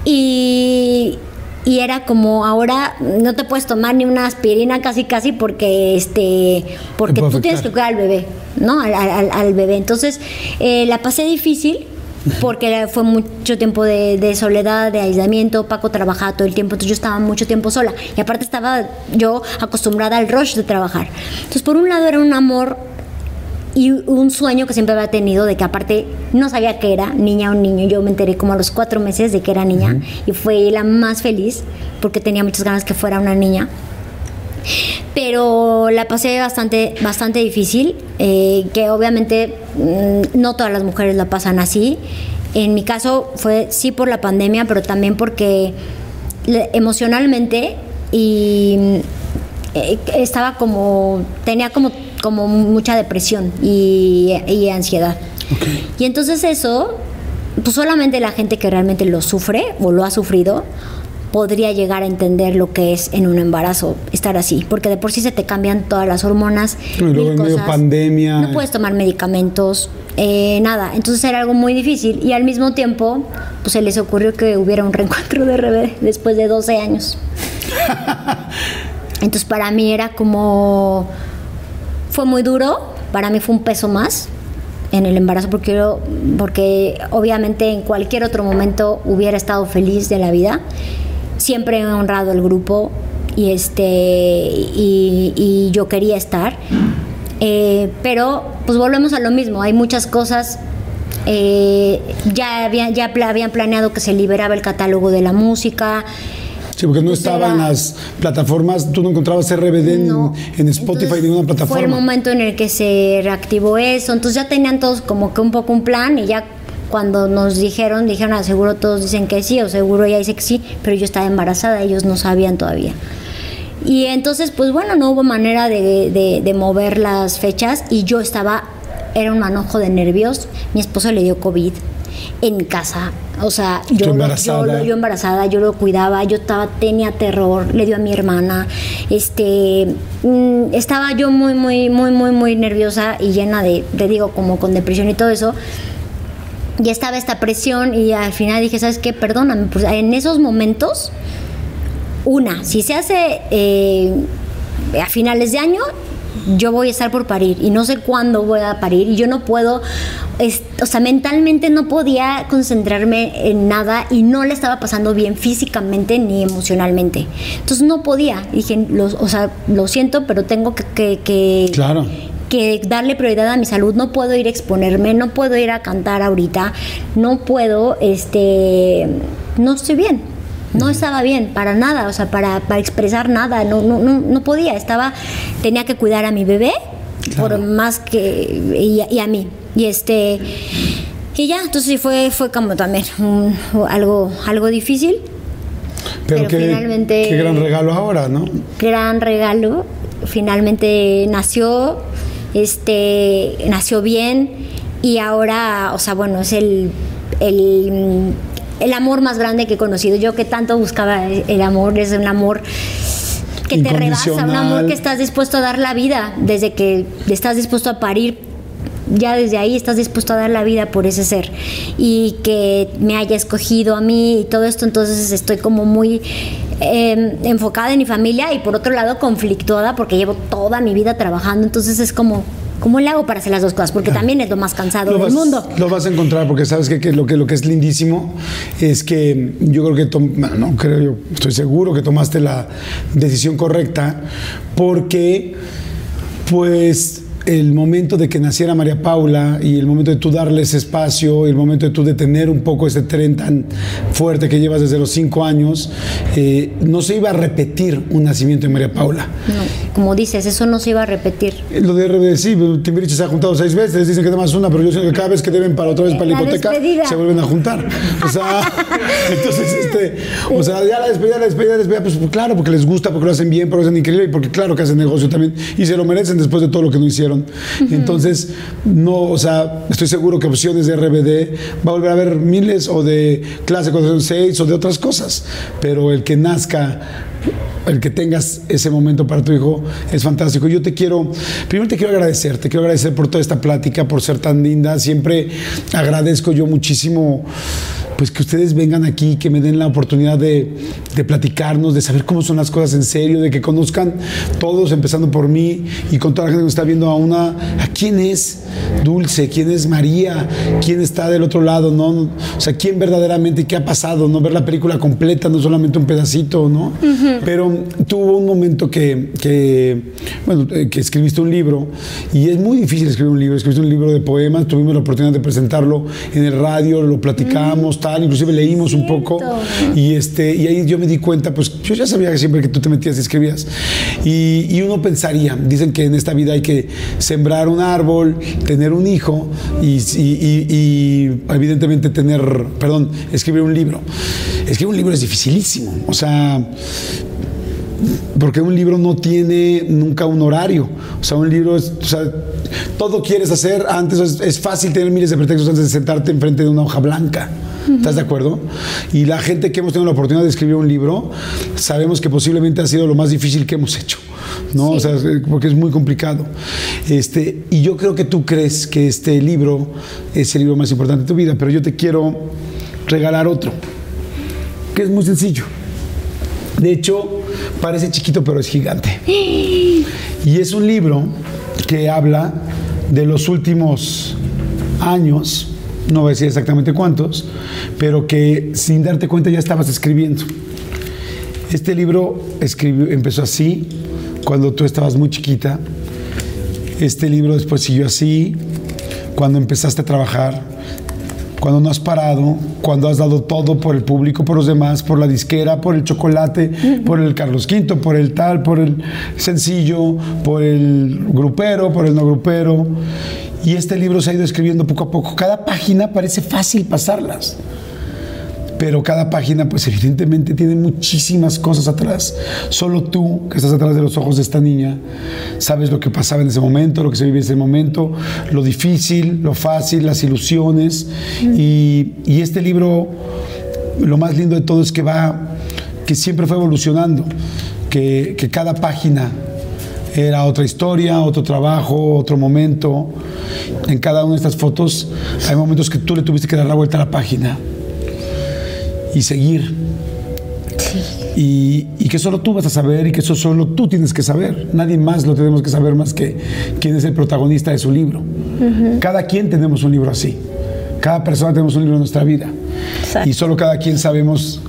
Y, y era como ahora no te puedes tomar ni una aspirina casi casi porque este porque tú tienes que cuidar al bebé no al, al- al bebé entonces eh, la pasé difícil porque fue mucho tiempo de, de soledad, de aislamiento, Paco trabajaba todo el tiempo, entonces yo estaba mucho tiempo sola y aparte estaba yo acostumbrada al rush de trabajar. Entonces por un lado era un amor y un sueño que siempre había tenido de que aparte no sabía que era niña o niño. Yo me enteré como a los cuatro meses de que era niña y fue la más feliz porque tenía muchas ganas que fuera una niña. Pero la pasé bastante, bastante difícil, eh, que obviamente mm, no todas las mujeres la pasan así. En mi caso fue sí por la pandemia, pero también porque emocionalmente y mm, eh, estaba como, tenía como, como mucha depresión y, y ansiedad. Y entonces eso, pues solamente la gente que realmente lo sufre o lo ha sufrido podría llegar a entender lo que es en un embarazo estar así, porque de por sí se te cambian todas las hormonas. Y luego mil en medio pandemia. No puedes tomar medicamentos, eh, nada. Entonces era algo muy difícil y al mismo tiempo, pues se les ocurrió que hubiera un reencuentro de RBD después de 12 años. Entonces para mí era como fue muy duro, para mí fue un peso más en el embarazo porque yo- porque obviamente en cualquier otro momento hubiera estado feliz de la vida. Siempre he honrado el grupo y este y, y yo quería estar. Eh, pero pues volvemos a lo mismo, hay muchas cosas eh, ya, habían, ya habían planeado que se liberaba el catálogo de la música. Sí, porque no estaba en las plataformas, tú no encontrabas RBD en, No. en Spotify Entonces, ni ninguna Fue el plataforma. momento en el que se reactivó eso. Entonces ya tenían todos como que un poco un plan y ya cuando nos dijeron, dijeron, "Ah, seguro todos dicen que sí o seguro ella dice que sí, pero yo estaba embarazada, ellos no sabían todavía. Y entonces, pues bueno, no hubo manera de, de- de mover las fechas y yo estaba, era un manojo de nervios. Mi esposo le dio COVID en casa. O sea, yo, lo- yo, embarazada. lo- yo embarazada, yo lo cuidaba, yo estaba, tenía terror, le dio a mi hermana. Este, mm, estaba yo muy, muy, muy, muy, muy nerviosa y llena de, te digo, como con depresión y todo eso ya estaba esta presión y al final dije, ¿sabes qué? Perdóname, pues en esos momentos, una, si se hace eh, a finales de año, yo voy a estar por parir y no sé cuándo voy a parir y yo no puedo, o sea, mentalmente no podía concentrarme en nada y no le estaba pasando bien físicamente ni emocionalmente. Entonces no podía. Dije, los, o sea, lo siento, pero tengo que Claro. Que darle prioridad a mi salud, no puedo ir a exponerme, no puedo ir a cantar ahorita, no puedo, este, no estoy bien, no estaba bien para nada, o sea, para, para expresar nada, no, no, no, no podía, estaba, tenía que cuidar a mi bebé, por más que, y, a- y a mí, y este, y ya, entonces sí fue, fue como también un- algo, algo difícil, Pero, pero qué, finalmente- qué gran regalo ahora, ¿no? gran regalo. Finalmente nació, este, nació bien y ahora, o sea, bueno, es el, el, el amor más grande que he conocido. Yo que tanto buscaba el amor, es un amor que te rebasa, un amor que estás dispuesto a dar la vida, desde que estás dispuesto a parir ya desde ahí estás dispuesto a dar la vida por ese ser y que me haya escogido a mí y todo esto, entonces estoy como muy eh, enfocada en mi familia y por otro lado conflictuada porque llevo toda mi vida trabajando, entonces es como, ¿cómo le hago para hacer las dos cosas? Porque también es lo más cansado Lo del vas, mundo. lo vas a encontrar porque sabes que, que lo, que lo que es lindísimo es que yo creo que, tom- no creo yo, estoy seguro que tomaste la decisión correcta porque pues el momento de que naciera María Paula y el momento de tú darle ese espacio, el momento de tú detener un poco ese tren tan fuerte que llevas desde los cinco años, eh, no se iba a repetir un nacimiento de María Paula. No, como dices, eso no se iba a repetir. Lo de RBD, sí, Timbiriche se ha juntado seis veces, dicen que nada más una, pero yo siento que cada vez que deben para otra vez para la, La hipoteca, despedida. se vuelven a juntar. O sea, entonces, este, o sea, ya la despedida, la despedida, la despedida, pues, claro, porque les gusta, porque lo hacen bien, porque lo hacen increíble y porque claro que hacen negocio también y se lo merecen después de todo lo que no hicieron Entonces, no, o sea, estoy seguro que opciones de RBD va a volver a haber miles o de clase 406 o de otras cosas, pero el que nazca el que tengas ese momento para tu hijo es fantástico. Yo te quiero, primero te quiero agradecer, te quiero agradecer por toda esta plática, por ser tan linda. Siempre agradezco yo muchísimo pues que ustedes vengan aquí, que me den la oportunidad de, de, platicarnos, de saber cómo son las cosas en serio, de que conozcan todos, empezando por mí y con toda la gente que nos está viendo a una, a quién es Dulce, quién es María, quién está del otro lado, ¿no? O sea, quién verdaderamente, qué ha pasado, ¿no? Ver la película completa, no solamente un pedacito, ¿no? Pero tuvo un momento que, que, bueno, eh, que escribiste un libro y es muy difícil escribir un libro, escribiste un libro de poemas, tuvimos la oportunidad de presentarlo en el radio, lo platicamos, inclusive leímos un poco y, este, y ahí yo me di cuenta, pues yo ya sabía que siempre que tú te metías y escribías y, y uno pensaría, dicen que en esta vida hay que sembrar un árbol, tener un hijo y, y, y evidentemente tener, perdón, escribir un libro. Escribir un libro es dificilísimo, o sea, porque un libro no tiene nunca un horario. O sea, un libro es, o sea, todo quieres hacer antes, es, es, fácil tener miles de pretextos antes de sentarte enfrente de una hoja blanca. ¿Estás de acuerdo? Y la gente que hemos tenido la oportunidad de escribir un libro, sabemos que posiblemente ha sido lo más difícil que hemos hecho. ¿no? Sí. O sea, porque es muy complicado. Este, y yo creo que tú crees que este libro es el libro más importante de tu vida, pero yo te quiero regalar otro, que es muy sencillo. De hecho, parece chiquito, pero es gigante. Y es un libro que habla de los últimos años, no voy a decir exactamente cuántos, pero que sin darte cuenta ya estabas escribiendo. Este libro escribió, empezó así, cuando tú estabas muy chiquita. Este libro después siguió así, cuando empezaste a trabajar, cuando no has parado, cuando has dado todo por el público, por los demás, por la disquera, por el chocolate, por el Carlos V, por el tal, por el sencillo, por el grupero, por el no grupero. Y este libro se ha ido escribiendo poco a poco. Cada página parece fácil pasarlas pero cada página pues evidentemente tiene muchísimas cosas atrás. Solo tú, que estás atrás de los ojos de esta niña, sabes lo que pasaba en ese momento, lo que se vive en ese momento, lo difícil, lo fácil, las ilusiones. Y, y, este libro, lo más lindo de todo es que va, que siempre fue evolucionando, que, que cada página era otra historia, otro trabajo, otro momento. En cada una de estas fotos hay momentos que tú le tuviste que dar la vuelta a la página y seguir. Sí. Y, y, que solo tú vas a saber y que eso solo tú tienes que saber. Nadie más lo tenemos que saber más que quién es el protagonista de su libro. Uh -huh. Cada quien tenemos un libro así. Cada persona tenemos un libro en nuestra vida. Exacto. Y solo cada quien sabemos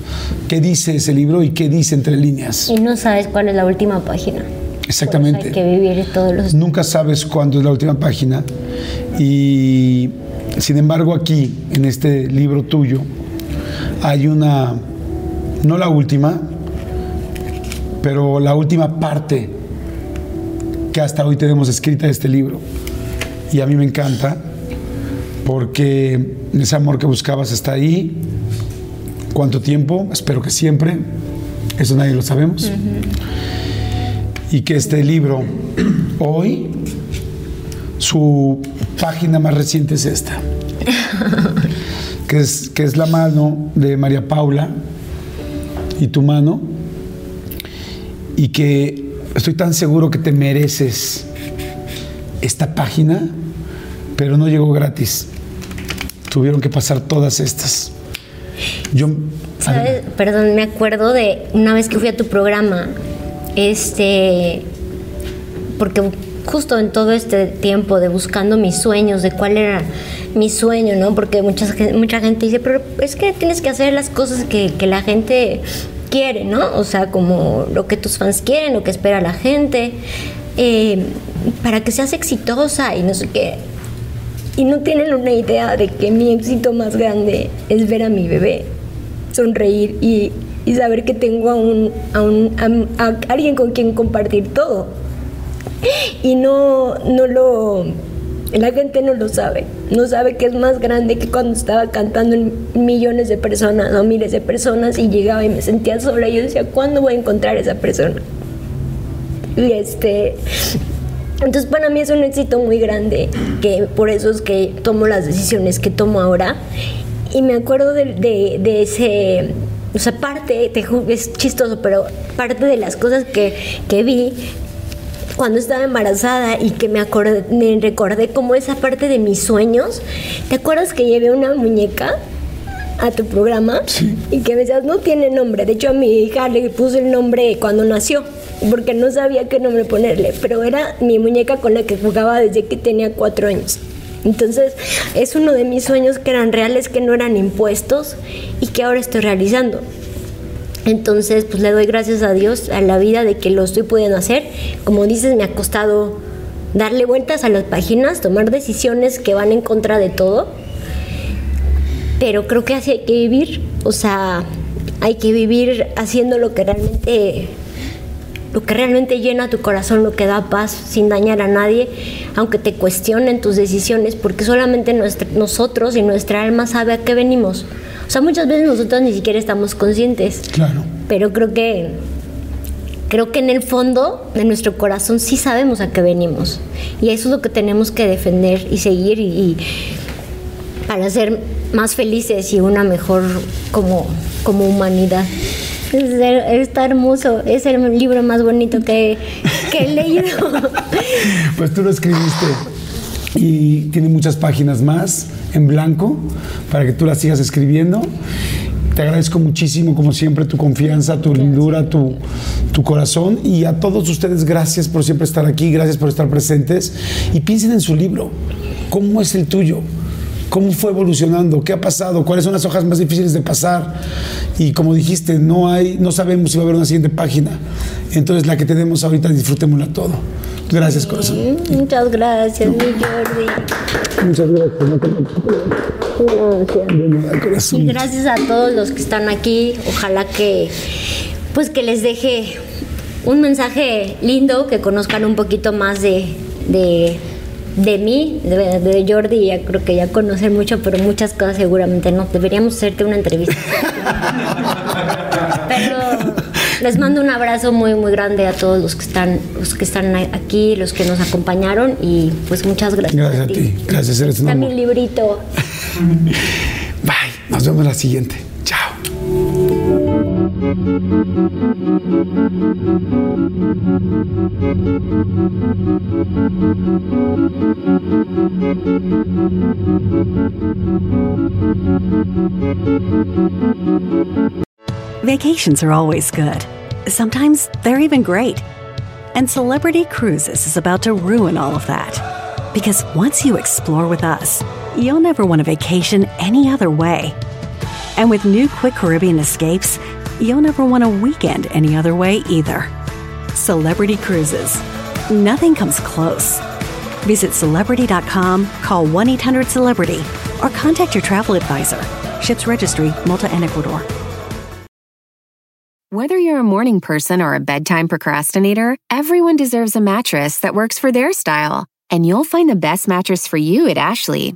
qué dice ese libro y qué dice entre líneas. Y no sabes cuál es la última página. Exactamente. hay que vivir todos los Nunca sabes cuándo es la última página. Y sin embargo aquí, en este libro tuyo, hay una, no la última, pero la última parte que hasta hoy tenemos escrita de este libro. Y a mí me encanta porque ese amor que buscabas está ahí. ¿Cuánto tiempo? Espero que siempre. Eso nadie lo sabemos. Uh -huh. Y que este libro, hoy, su página más reciente es esta que es, que es la mano de María Paula y tu mano, y que estoy tan seguro que te mereces esta página, pero no llegó gratis. Tuvieron que pasar todas estas. Yo, ¿Sabes? Perdón, me acuerdo de una vez que fui a tu programa, este, porque justo en todo este tiempo de buscando mis sueños, de cuál era mi sueño, ¿no? Porque mucha, mucha gente dice, pero es que tienes que hacer las cosas que, que, la gente quiere, ¿no? O sea, como lo que tus fans quieren, lo que espera la gente, eh, para que seas exitosa y no sé qué. Y no tienen una idea de que mi éxito más grande es ver a mi bebé sonreír y, y saber que tengo a, un, a, un, a, a alguien con quien compartir todo. Y no, no lo la gente no lo sabe, no sabe que es más grande que cuando estaba cantando en millones de personas o miles de personas y llegaba y me sentía sola y yo decía, ¿cuándo voy a encontrar a esa persona? Y este Entonces para mí es un éxito muy grande, que por eso es que tomo las decisiones que tomo ahora. Y me acuerdo de, de, de ese, o sea, parte, te, es chistoso, pero parte de las cosas que, que vi cuando estaba embarazada y que me, acordé, me recordé como esa parte de mis sueños. ¿Te acuerdas que llevé una muñeca? a tu programa y que me decías, no tiene nombre. De hecho, a mi hija le puse el nombre cuando nació, porque no sabía qué nombre ponerle, pero era mi muñeca con la que jugaba desde que tenía cuatro años. Entonces, es uno de mis sueños que eran reales, que no eran impuestos y que ahora estoy realizando. Entonces, pues le doy gracias a Dios, a la vida de que lo estoy pudiendo hacer. Como dices, me ha costado darle vueltas a las páginas, tomar decisiones que van en contra de todo. Pero creo que así hay que vivir, o sea, hay que vivir haciendo lo que realmente lo que realmente llena tu corazón, lo que da paz sin dañar a nadie, aunque te cuestionen tus decisiones, porque solamente nosotros y nuestra alma sabe a qué venimos. O sea, muchas veces nosotros ni siquiera estamos conscientes. Claro. Pero creo que creo que en el fondo de nuestro corazón sí sabemos a qué venimos. Y eso es lo que tenemos que defender y seguir y, y para ser más felices y una mejor como, como humanidad. Es, está hermoso, es el libro más bonito que, que he leído. pues tú lo escribiste y tiene muchas páginas más en blanco para que tú las sigas escribiendo. Te agradezco muchísimo, como siempre, tu confianza, tu lindura, tu, tu, corazón. Y a todos ustedes, gracias por siempre estar aquí, gracias por estar presentes. Y piensen en su libro. ¿Cómo es el tuyo? ¿Cómo fue evolucionando? ¿Qué ha pasado? ¿Cuáles son las hojas más difíciles de pasar? Y como dijiste, no, hay, no sabemos si va a haber una siguiente página. Entonces, la que tenemos ahorita, disfrutémosla todo. Gracias, corazón. Muchas gracias, mi Jordi. Muchas gracias. Gracias. Y gracias a todos los que están aquí. Ojalá que, pues, que les deje un mensaje lindo, que conozcan un poquito más de, de, de mí, de, de, Jordi. Ya creo que ya conocen mucho, pero muchas cosas seguramente no. Deberíamos hacerte una entrevista. pero les mando un abrazo muy muy grande a todos los que están los que están aquí, los que nos acompañaron y pues muchas gracias. Gracias a, ti. Gracias, eres Está mi librito. Bye. Nos vemos la siguiente. Vacations are always good. Sometimes they're even great. And Celebrity Cruises is about to ruin all of that. Because once you explore with us, you'll never want a vacation any other way. And with new Quick Caribbean escapes, you'll never want a weekend any other way either. Celebrity Cruises. Nothing comes close. Visit celebrity.com, call 1 800 Celebrity, or contact your travel advisor. Ships Registry, Malta and Ecuador. Whether you're a morning person or a bedtime procrastinator, everyone deserves a mattress that works for their style. And you'll find the best mattress for you at Ashley.